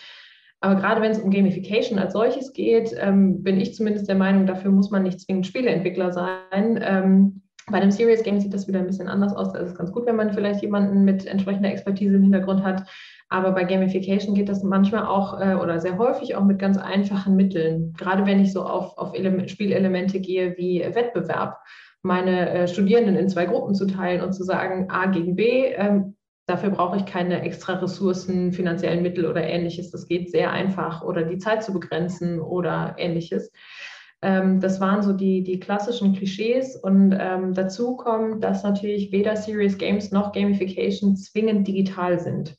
Aber gerade wenn es um Gamification als solches geht, ähm, bin ich zumindest der Meinung, dafür muss man nicht zwingend Spieleentwickler sein. Ähm, bei einem Serious Game sieht das wieder ein bisschen anders aus. Da ist es ganz gut, wenn man vielleicht jemanden mit entsprechender Expertise im Hintergrund hat. Aber bei Gamification geht das manchmal auch äh, oder sehr häufig auch mit ganz einfachen Mitteln. Gerade wenn ich so auf, auf Spielelemente gehe wie Wettbewerb, meine äh, Studierenden in zwei Gruppen zu teilen und zu sagen, A gegen B, ähm, Dafür brauche ich keine extra Ressourcen, finanziellen Mittel oder ähnliches. Das geht sehr einfach oder die Zeit zu begrenzen oder ähnliches. Ähm, das waren so die, die klassischen Klischees und ähm, dazu kommt, dass natürlich weder Serious Games noch Gamification zwingend digital sind.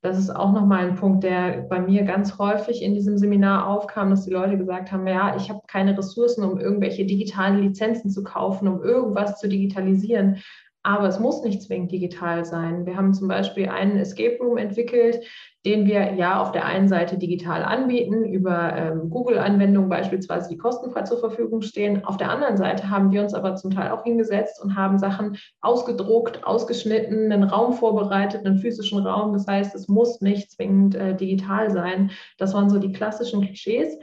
Das ist auch nochmal ein Punkt, der bei mir ganz häufig in diesem Seminar aufkam, dass die Leute gesagt haben, ja, ich habe keine Ressourcen, um irgendwelche digitalen Lizenzen zu kaufen, um irgendwas zu digitalisieren. Aber es muss nicht zwingend digital sein. Wir haben zum Beispiel einen Escape Room entwickelt, den wir ja auf der einen Seite digital anbieten, über ähm, Google-Anwendungen beispielsweise, die kostenfrei zur Verfügung stehen. Auf der anderen Seite haben wir uns aber zum Teil auch hingesetzt und haben Sachen ausgedruckt, ausgeschnitten, einen Raum vorbereitet, einen physischen Raum. Das heißt, es muss nicht zwingend äh, digital sein. Das waren so die klassischen Klischees.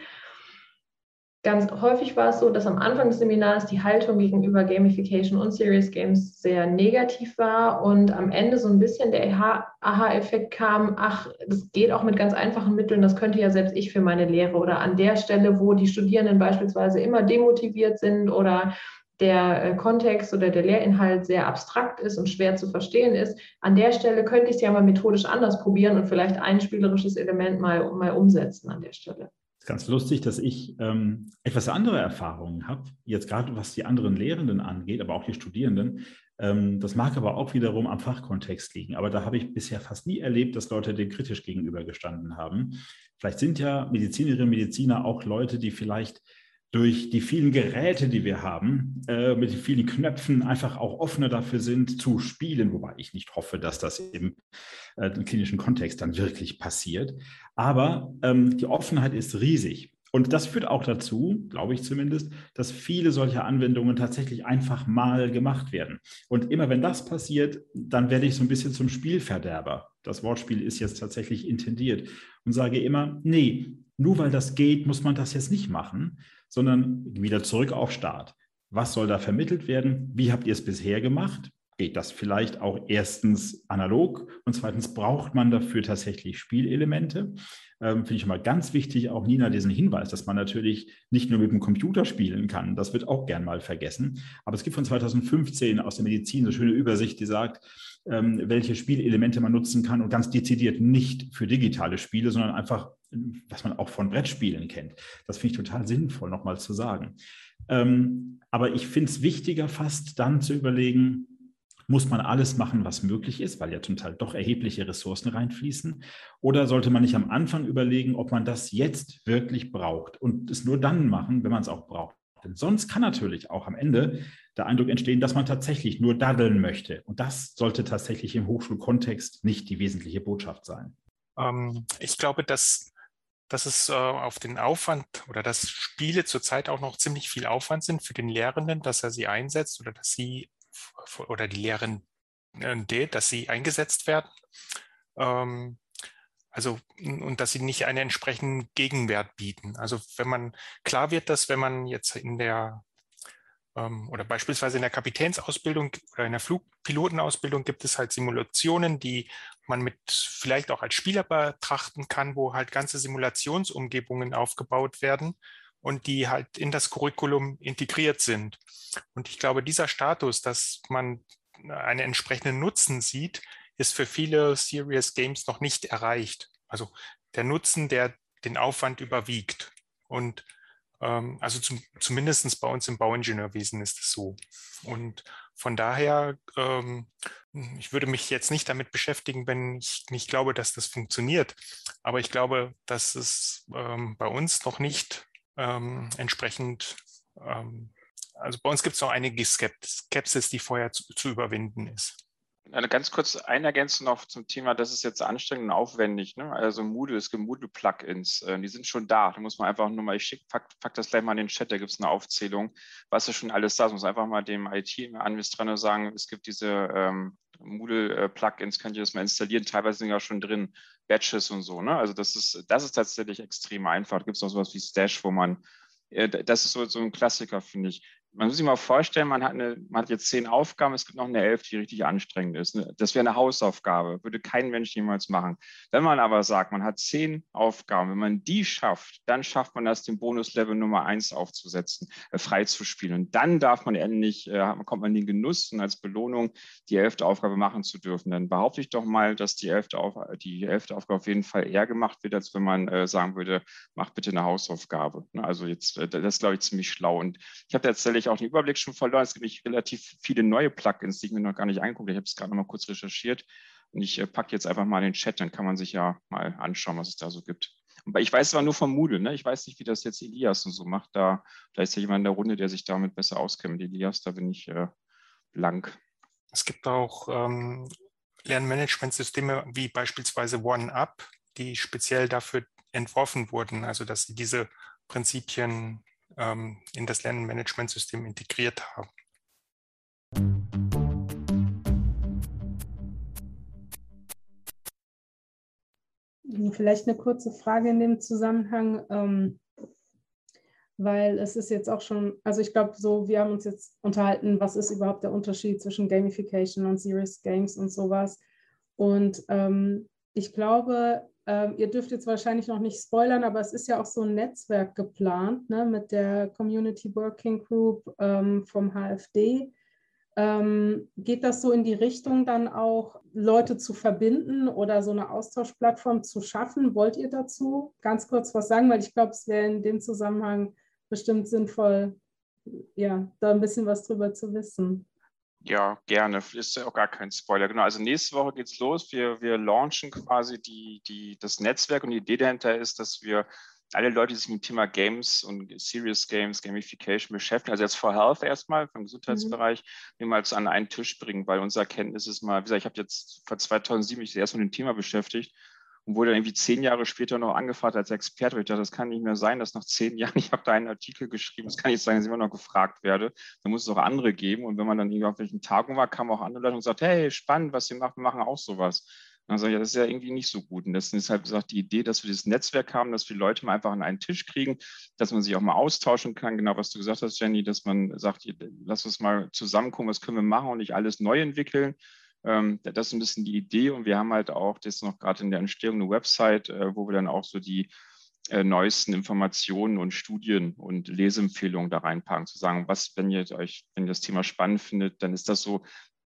Ganz häufig war es so, dass am Anfang des Seminars die Haltung gegenüber Gamification und Serious Games sehr negativ war und am Ende so ein bisschen der Aha-Effekt kam, ach, das geht auch mit ganz einfachen Mitteln, das könnte ja selbst ich für meine Lehre. Oder an der Stelle, wo die Studierenden beispielsweise immer demotiviert sind oder der äh, Kontext oder der Lehrinhalt sehr abstrakt ist und schwer zu verstehen ist, an der Stelle könnte ich es ja mal methodisch anders probieren und vielleicht ein spielerisches Element mal, mal umsetzen an der Stelle ganz lustig, dass ich ähm, etwas andere Erfahrungen habe, jetzt gerade was die anderen Lehrenden angeht, aber auch die Studierenden. Ähm, das mag aber auch wiederum am Fachkontext liegen. Aber da habe ich bisher fast nie erlebt, dass Leute dem kritisch gegenübergestanden haben. Vielleicht sind ja Medizinerinnen und Mediziner auch Leute, die vielleicht durch die vielen Geräte, die wir haben, äh, mit den vielen Knöpfen einfach auch offener dafür sind zu spielen, wobei ich nicht hoffe, dass das im, äh, im klinischen Kontext dann wirklich passiert. Aber ähm, die Offenheit ist riesig. Und das führt auch dazu, glaube ich zumindest, dass viele solcher Anwendungen tatsächlich einfach mal gemacht werden. Und immer wenn das passiert, dann werde ich so ein bisschen zum Spielverderber. Das Wortspiel ist jetzt tatsächlich intendiert und sage immer, nee, nur weil das geht, muss man das jetzt nicht machen, sondern wieder zurück auf Start. Was soll da vermittelt werden? Wie habt ihr es bisher gemacht? Geht das vielleicht auch erstens analog und zweitens braucht man dafür tatsächlich Spielelemente? Ähm, Finde ich mal ganz wichtig, auch Nina diesen Hinweis, dass man natürlich nicht nur mit dem Computer spielen kann. Das wird auch gern mal vergessen. Aber es gibt von 2015 aus der Medizin eine schöne Übersicht, die sagt, ähm, welche Spielelemente man nutzen kann und ganz dezidiert nicht für digitale Spiele, sondern einfach was man auch von Brettspielen kennt. Das finde ich total sinnvoll, nochmal zu sagen. Ähm, aber ich finde es wichtiger, fast dann zu überlegen, muss man alles machen, was möglich ist, weil ja zum Teil doch erhebliche Ressourcen reinfließen? Oder sollte man nicht am Anfang überlegen, ob man das jetzt wirklich braucht und es nur dann machen, wenn man es auch braucht? Denn sonst kann natürlich auch am Ende der Eindruck entstehen, dass man tatsächlich nur daddeln möchte. Und das sollte tatsächlich im Hochschulkontext nicht die wesentliche Botschaft sein. Ähm, ich glaube, dass dass es äh, auf den Aufwand oder dass Spiele zurzeit auch noch ziemlich viel Aufwand sind für den Lehrenden, dass er sie einsetzt oder dass sie oder die Lehrende, dass sie eingesetzt werden. Ähm, also, und dass sie nicht einen entsprechenden Gegenwert bieten. Also, wenn man klar wird, dass wenn man jetzt in der oder beispielsweise in der Kapitänsausbildung oder in der Flugpilotenausbildung gibt es halt Simulationen, die man mit vielleicht auch als Spieler betrachten kann, wo halt ganze Simulationsumgebungen aufgebaut werden und die halt in das Curriculum integriert sind. Und ich glaube, dieser Status, dass man einen entsprechenden Nutzen sieht, ist für viele Serious Games noch nicht erreicht. Also der Nutzen, der den Aufwand überwiegt. Und ähm, also zum, zumindest bei uns im Bauingenieurwesen ist es so. Und von daher, ähm, ich würde mich jetzt nicht damit beschäftigen, wenn ich nicht glaube, dass das funktioniert. Aber ich glaube, dass es ähm, bei uns noch nicht ähm, entsprechend, ähm, also bei uns gibt es noch einige Skepsis, die vorher zu, zu überwinden ist. Eine ganz kurz eine Ergänzung noch zum Thema, das ist jetzt anstrengend und aufwendig. Ne? Also Moodle, es gibt Moodle-Plugins, äh, die sind schon da. Da muss man einfach nur mal, ich schick, pack, pack das gleich mal in den Chat, da gibt es eine Aufzählung, was ist schon alles da. Man muss einfach mal dem IT-Administrator sagen, es gibt diese ähm, Moodle-Plugins, könnt ihr das mal installieren, teilweise sind ja schon drin, Batches und so. Ne? Also das ist, das ist tatsächlich extrem einfach. Da gibt es noch sowas wie Stash, wo man äh, das ist so, so ein Klassiker, finde ich man muss sich mal vorstellen, man hat, eine, man hat jetzt zehn Aufgaben, es gibt noch eine elf, die richtig anstrengend ist. Das wäre eine Hausaufgabe, würde kein Mensch jemals machen. Wenn man aber sagt, man hat zehn Aufgaben, wenn man die schafft, dann schafft man das, den Bonuslevel Nummer eins aufzusetzen, äh, freizuspielen. Und dann darf man endlich, äh, kommt man in den Genuss und als Belohnung die elfte Aufgabe machen zu dürfen. Dann behaupte ich doch mal, dass die elfte, Auf, die elfte Aufgabe auf jeden Fall eher gemacht wird, als wenn man äh, sagen würde, mach bitte eine Hausaufgabe. Ne, also jetzt, äh, das ist, glaube ich, ziemlich schlau. Und ich habe tatsächlich ich auch den Überblick schon verloren. Es gibt nämlich relativ viele neue Plugins, die ich mir noch gar nicht angeguckt. Ich habe es gerade noch mal kurz recherchiert und ich äh, packe jetzt einfach mal den Chat, dann kann man sich ja mal anschauen, was es da so gibt. Aber ich weiß zwar nur vom Moodle, ne? ich weiß nicht, wie das jetzt Elias und so macht. Da, da ist ja jemand in der Runde, der sich damit besser auskennt. Elias, da bin ich äh, blank. Es gibt auch ähm, Lernmanagementsysteme wie beispielsweise OneUp, die speziell dafür entworfen wurden, also dass sie diese Prinzipien ähm, in das Lernmanagementsystem integriert haben. Vielleicht eine kurze Frage in dem Zusammenhang, ähm, weil es ist jetzt auch schon, also ich glaube, so, wir haben uns jetzt unterhalten, was ist überhaupt der Unterschied zwischen Gamification und Serious Games und sowas. Und ähm, ich glaube, ähm, ihr dürft jetzt wahrscheinlich noch nicht spoilern, aber es ist ja auch so ein Netzwerk geplant ne, mit der Community Working Group ähm, vom HFD. Ähm, geht das so in die Richtung, dann auch Leute zu verbinden oder so eine Austauschplattform zu schaffen? Wollt ihr dazu ganz kurz was sagen? Weil ich glaube, es wäre in dem Zusammenhang bestimmt sinnvoll, ja, da ein bisschen was drüber zu wissen. Ja, gerne. Ist ja auch gar kein Spoiler. Genau. Also nächste Woche geht's los. Wir, wir launchen quasi die, die, das Netzwerk und die Idee dahinter ist, dass wir alle Leute, die sich mit dem Thema Games und Serious Games, Gamification beschäftigen, also jetzt for Health erstmal vom Gesundheitsbereich, mhm. mal an einen Tisch bringen, weil unsere Erkenntnis ist mal, wie gesagt, ich habe jetzt vor 2007 mich erst mit dem Thema beschäftigt und wurde irgendwie zehn Jahre später noch angefragt als Experte. Ich dachte, das kann nicht mehr sein, dass nach zehn Jahren, ich habe da einen Artikel geschrieben, das kann nicht sein, dass ich immer noch gefragt werde. Da muss es auch andere geben. Und wenn man dann irgendwie auf welchen Tagungen war, kamen auch andere Leute und gesagt, hey, spannend, was ihr macht, wir machen auch sowas. dann sage ich, ja, das ist ja irgendwie nicht so gut. Und halt gesagt, die Idee, dass wir dieses Netzwerk haben, dass wir Leute mal einfach an einen Tisch kriegen, dass man sich auch mal austauschen kann. Genau, was du gesagt hast, Jenny, dass man sagt, lass uns mal zusammenkommen, was können wir machen und nicht alles neu entwickeln, ähm, das ist ein bisschen die Idee und wir haben halt auch das noch gerade in der Entstehung eine Website, äh, wo wir dann auch so die äh, neuesten Informationen und Studien und Leseempfehlungen da reinpacken, zu sagen, was, wenn ihr euch, wenn ihr das Thema spannend findet, dann ist das so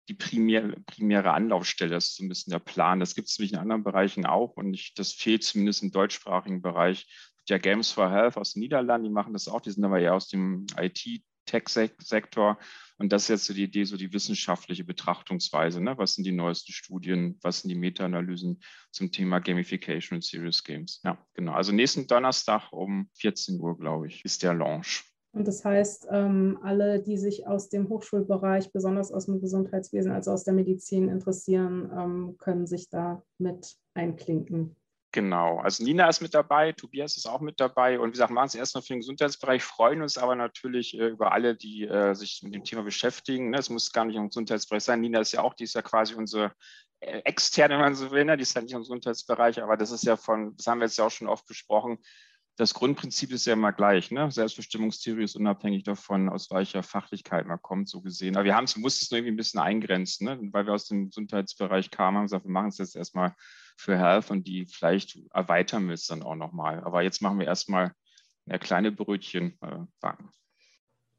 die primäre, primäre Anlaufstelle, das ist so ein bisschen der Plan. Das gibt es nämlich in anderen Bereichen auch und ich, das fehlt zumindest im deutschsprachigen Bereich. Der Games for Health aus den Niederlanden, die machen das auch, die sind aber eher aus dem IT- Tech-Sektor. Und das ist jetzt so die Idee, so die wissenschaftliche Betrachtungsweise. Ne? Was sind die neuesten Studien? Was sind die Meta-Analysen zum Thema Gamification und Serious Games? Ja, genau. Also nächsten Donnerstag um 14 Uhr, glaube ich, ist der Launch. Und das heißt, ähm, alle, die sich aus dem Hochschulbereich, besonders aus dem Gesundheitswesen, also aus der Medizin interessieren, ähm, können sich da mit einklinken. Genau, also Nina ist mit dabei, Tobias ist auch mit dabei und wie gesagt, machen es erstmal für den Gesundheitsbereich, freuen uns aber natürlich äh, über alle, die äh, sich mit dem Thema beschäftigen. Ne? Es muss gar nicht im Gesundheitsbereich sein. Nina ist ja auch, die ist ja quasi unsere extern, wenn man so will, ne? die ist ja nicht im Gesundheitsbereich, aber das ist ja von, das haben wir jetzt ja auch schon oft besprochen, das Grundprinzip ist ja immer gleich. Ne? Selbstbestimmungstheorie ist unabhängig davon, aus welcher Fachlichkeit man kommt, so gesehen. Aber wir haben, mussten es nur irgendwie ein bisschen eingrenzen, ne? weil wir aus dem Gesundheitsbereich kamen, haben gesagt, wir machen es jetzt erstmal für Health und die vielleicht erweitern wir es dann auch nochmal. Aber jetzt machen wir erstmal eine kleine Brötchen äh, backen.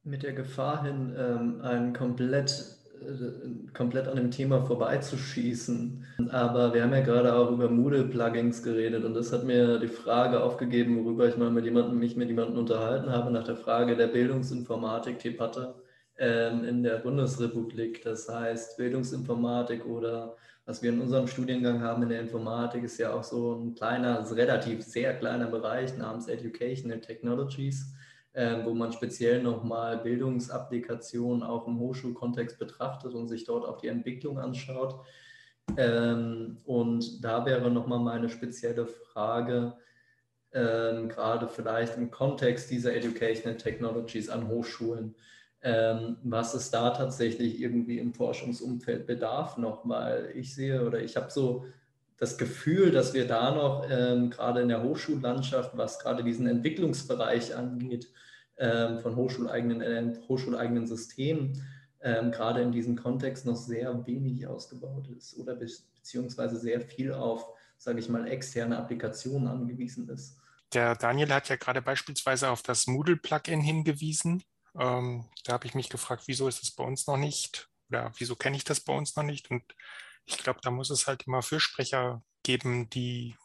Mit der Gefahr hin, ähm, ein komplett äh, komplett an dem Thema vorbeizuschießen. Aber wir haben ja gerade auch über Moodle-Plugins geredet und das hat mir die Frage aufgegeben, worüber ich mal mit jemandem, mich mit jemandem unterhalten habe, nach der Frage der Bildungsinformatik-Debatte ähm, in der Bundesrepublik. Das heißt, Bildungsinformatik oder was wir in unserem Studiengang haben in der Informatik, ist ja auch so ein kleiner, also relativ sehr kleiner Bereich namens Educational Technologies äh, wo man speziell nochmal Bildungsapplikationen auch im Hochschulkontext betrachtet und sich dort auch die Entwicklung anschaut. Ähm, und da wäre nochmal meine spezielle Frage, ähm, gerade vielleicht im Kontext dieser Educational Technologies an Hochschulen, was es da tatsächlich irgendwie im Forschungsumfeld bedarf noch, weil ich sehe oder ich habe so das Gefühl, dass wir da noch ähm, gerade in der Hochschullandschaft, was gerade diesen Entwicklungsbereich angeht, ähm, von hochschuleigenen, äh, hochschuleigenen Systemen, ähm, gerade in diesem Kontext noch sehr wenig ausgebaut ist oder be beziehungsweise sehr viel auf, sage ich mal, externe Applikationen angewiesen ist. Der Daniel hat ja gerade beispielsweise auf das Moodle-Plugin hingewiesen. Ähm, da habe ich mich gefragt, wieso ist das bei uns noch nicht oder wieso kenne ich das bei uns noch nicht? Und ich glaube, da muss es halt immer Fürsprecher geben, die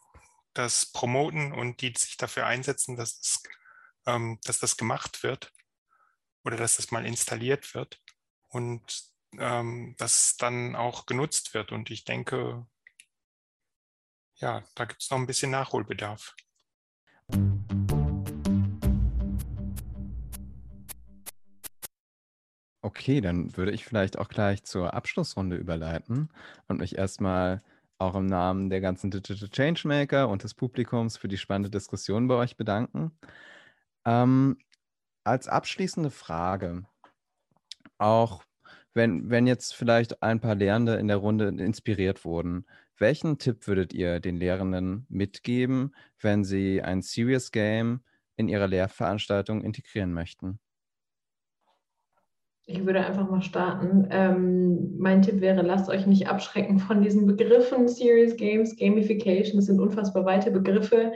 das promoten und die sich dafür einsetzen, dass, es, ähm, dass das gemacht wird oder dass das mal installiert wird und ähm, das dann auch genutzt wird. Und ich denke, ja, da gibt es noch ein bisschen Nachholbedarf. Okay, dann würde ich vielleicht auch gleich zur Abschlussrunde überleiten und mich erstmal auch im Namen der ganzen Digital Changemaker und des Publikums für die spannende Diskussion bei euch bedanken. Ähm, als abschließende Frage, auch wenn, wenn jetzt vielleicht ein paar Lehrende in der Runde inspiriert wurden, welchen Tipp würdet ihr den Lehrenden mitgeben, wenn sie ein Serious Game in ihrer Lehrveranstaltung integrieren möchten? Ich würde einfach mal starten. Ähm, mein Tipp wäre, lasst euch nicht abschrecken von diesen Begriffen. Serious Games, Gamification, das sind unfassbar weite Begriffe.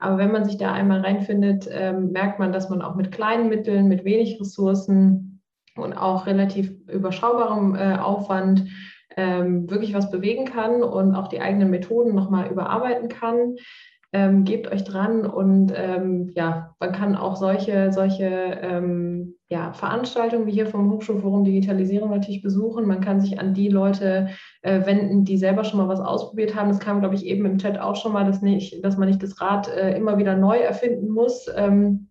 Aber wenn man sich da einmal reinfindet, ähm, merkt man, dass man auch mit kleinen Mitteln, mit wenig Ressourcen und auch relativ überschaubarem äh, Aufwand ähm, wirklich was bewegen kann und auch die eigenen Methoden nochmal überarbeiten kann ähm, gebt euch dran und ähm, ja, man kann auch solche, solche ähm, ja, Veranstaltungen wie hier vom Hochschulforum Digitalisierung natürlich besuchen. Man kann sich an die Leute äh, wenden, die selber schon mal was ausprobiert haben. Das kam, glaube ich, eben im Chat auch schon mal, dass, nicht, dass man nicht das Rad äh, immer wieder neu erfinden muss ähm,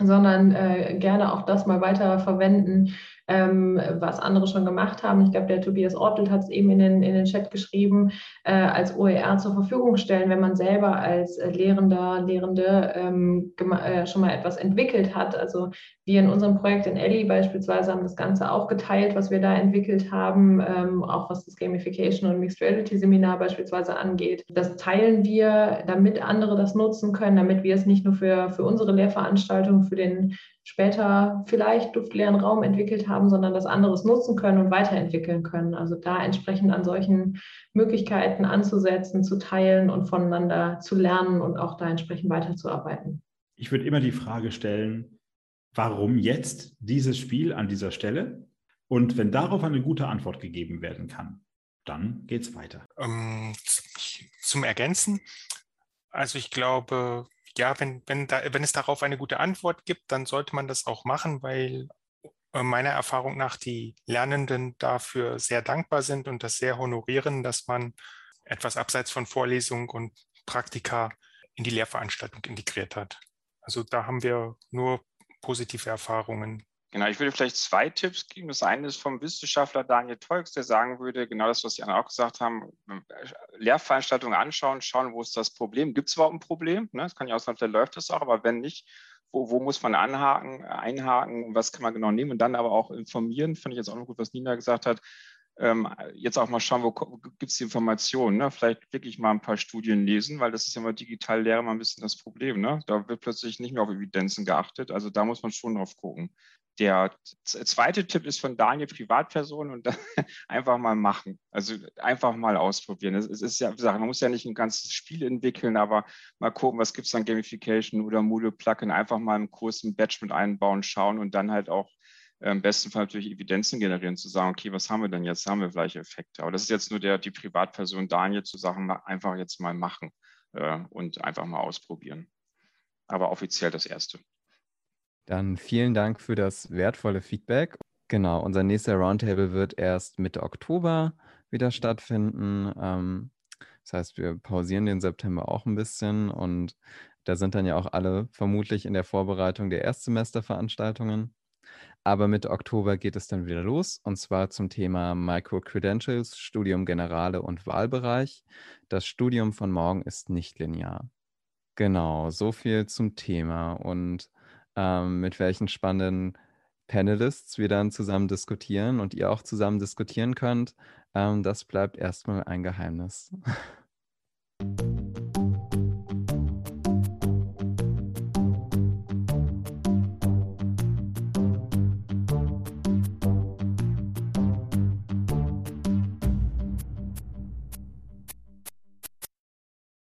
sondern äh, gerne auch das mal weiter verwenden, ähm, was andere schon gemacht haben. Ich glaube, der Tobias Ortelt hat es eben in den, in den Chat geschrieben, äh, als OER zur Verfügung stellen, wenn man selber als äh, Lehrender, Lehrende ähm, äh, schon mal etwas entwickelt hat. Also wir in unserem Projekt in Ellie beispielsweise haben das Ganze auch geteilt, was wir da entwickelt haben, ähm, auch was das Gamification und Mixed Reality Seminar beispielsweise angeht. Das teilen wir, damit andere das nutzen können, damit wir es nicht nur für, für unsere Lehrveranstaltung, für den später vielleicht duftleeren Raum entwickelt haben, sondern das anderes nutzen können und weiterentwickeln können. Also da entsprechend an solchen Möglichkeiten anzusetzen, zu teilen und voneinander zu lernen und auch da entsprechend weiterzuarbeiten. Ich würde immer die Frage stellen, warum jetzt dieses Spiel an dieser Stelle? Und wenn darauf eine gute Antwort gegeben werden kann, dann geht es weiter. Um, ähm, zum Ergänzen, also ich glaube, ja, wenn, wenn, da, wenn es darauf eine gute Antwort gibt, dann sollte man das auch machen, weil äh, meiner Erfahrung nach die Lernenden dafür sehr dankbar sind und das sehr honorieren, dass man etwas abseits von Vorlesung und Praktika in die Lehrveranstaltung integriert hat. Also da haben wir nur positive Erfahrungen Genau, ich würde vielleicht zwei Tipps geben. Das eine ist vom Wissenschaftler Daniel Tolks, der sagen würde, genau das, was anderen auch gesagt haben, Lehrveranstaltungen anschauen, schauen, wo ist das Problem. Gibt es überhaupt ein Problem? Ne? Das kann ja auch sein, vielleicht läuft das auch, aber wenn nicht, wo, wo, muss man anhaken, einhaken, was kann man genau nehmen und dann aber auch informieren, finde ich jetzt auch noch gut, was Nina gesagt hat, ähm, jetzt auch mal schauen, wo, gibt es die Informationen. Ne? Vielleicht wirklich mal ein paar Studien lesen, weil das ist ja mal digital Lehre mal ein bisschen das Problem. Ne? Da wird plötzlich nicht mehr auf Evidenzen geachtet. Also da muss man schon drauf gucken. Der zweite Tipp ist von Daniel Privatperson und einfach mal machen. Also einfach mal ausprobieren. Es ist ja, man muss ja nicht ein ganzes Spiel entwickeln, aber mal gucken, was gibt es an Gamification oder Moodle Plugin. Einfach mal im Kurs ein Batch mit einbauen, schauen und dann halt auch im besten Fall natürlich Evidenzen generieren, zu sagen, okay, was haben wir denn jetzt? Haben wir gleiche Effekte? Aber das ist jetzt nur der, die Privatperson Daniel zu sagen, einfach jetzt mal machen äh, und einfach mal ausprobieren. Aber offiziell das Erste. Dann vielen Dank für das wertvolle Feedback. Genau, unser nächster Roundtable wird erst Mitte Oktober wieder stattfinden. Ähm, das heißt, wir pausieren den September auch ein bisschen und da sind dann ja auch alle vermutlich in der Vorbereitung der Erstsemesterveranstaltungen. Aber Mitte Oktober geht es dann wieder los und zwar zum Thema Micro-Credentials, Studium Generale und Wahlbereich. Das Studium von morgen ist nicht linear. Genau, so viel zum Thema und ähm, mit welchen spannenden Panelists wir dann zusammen diskutieren und ihr auch zusammen diskutieren könnt, ähm, das bleibt erstmal ein Geheimnis.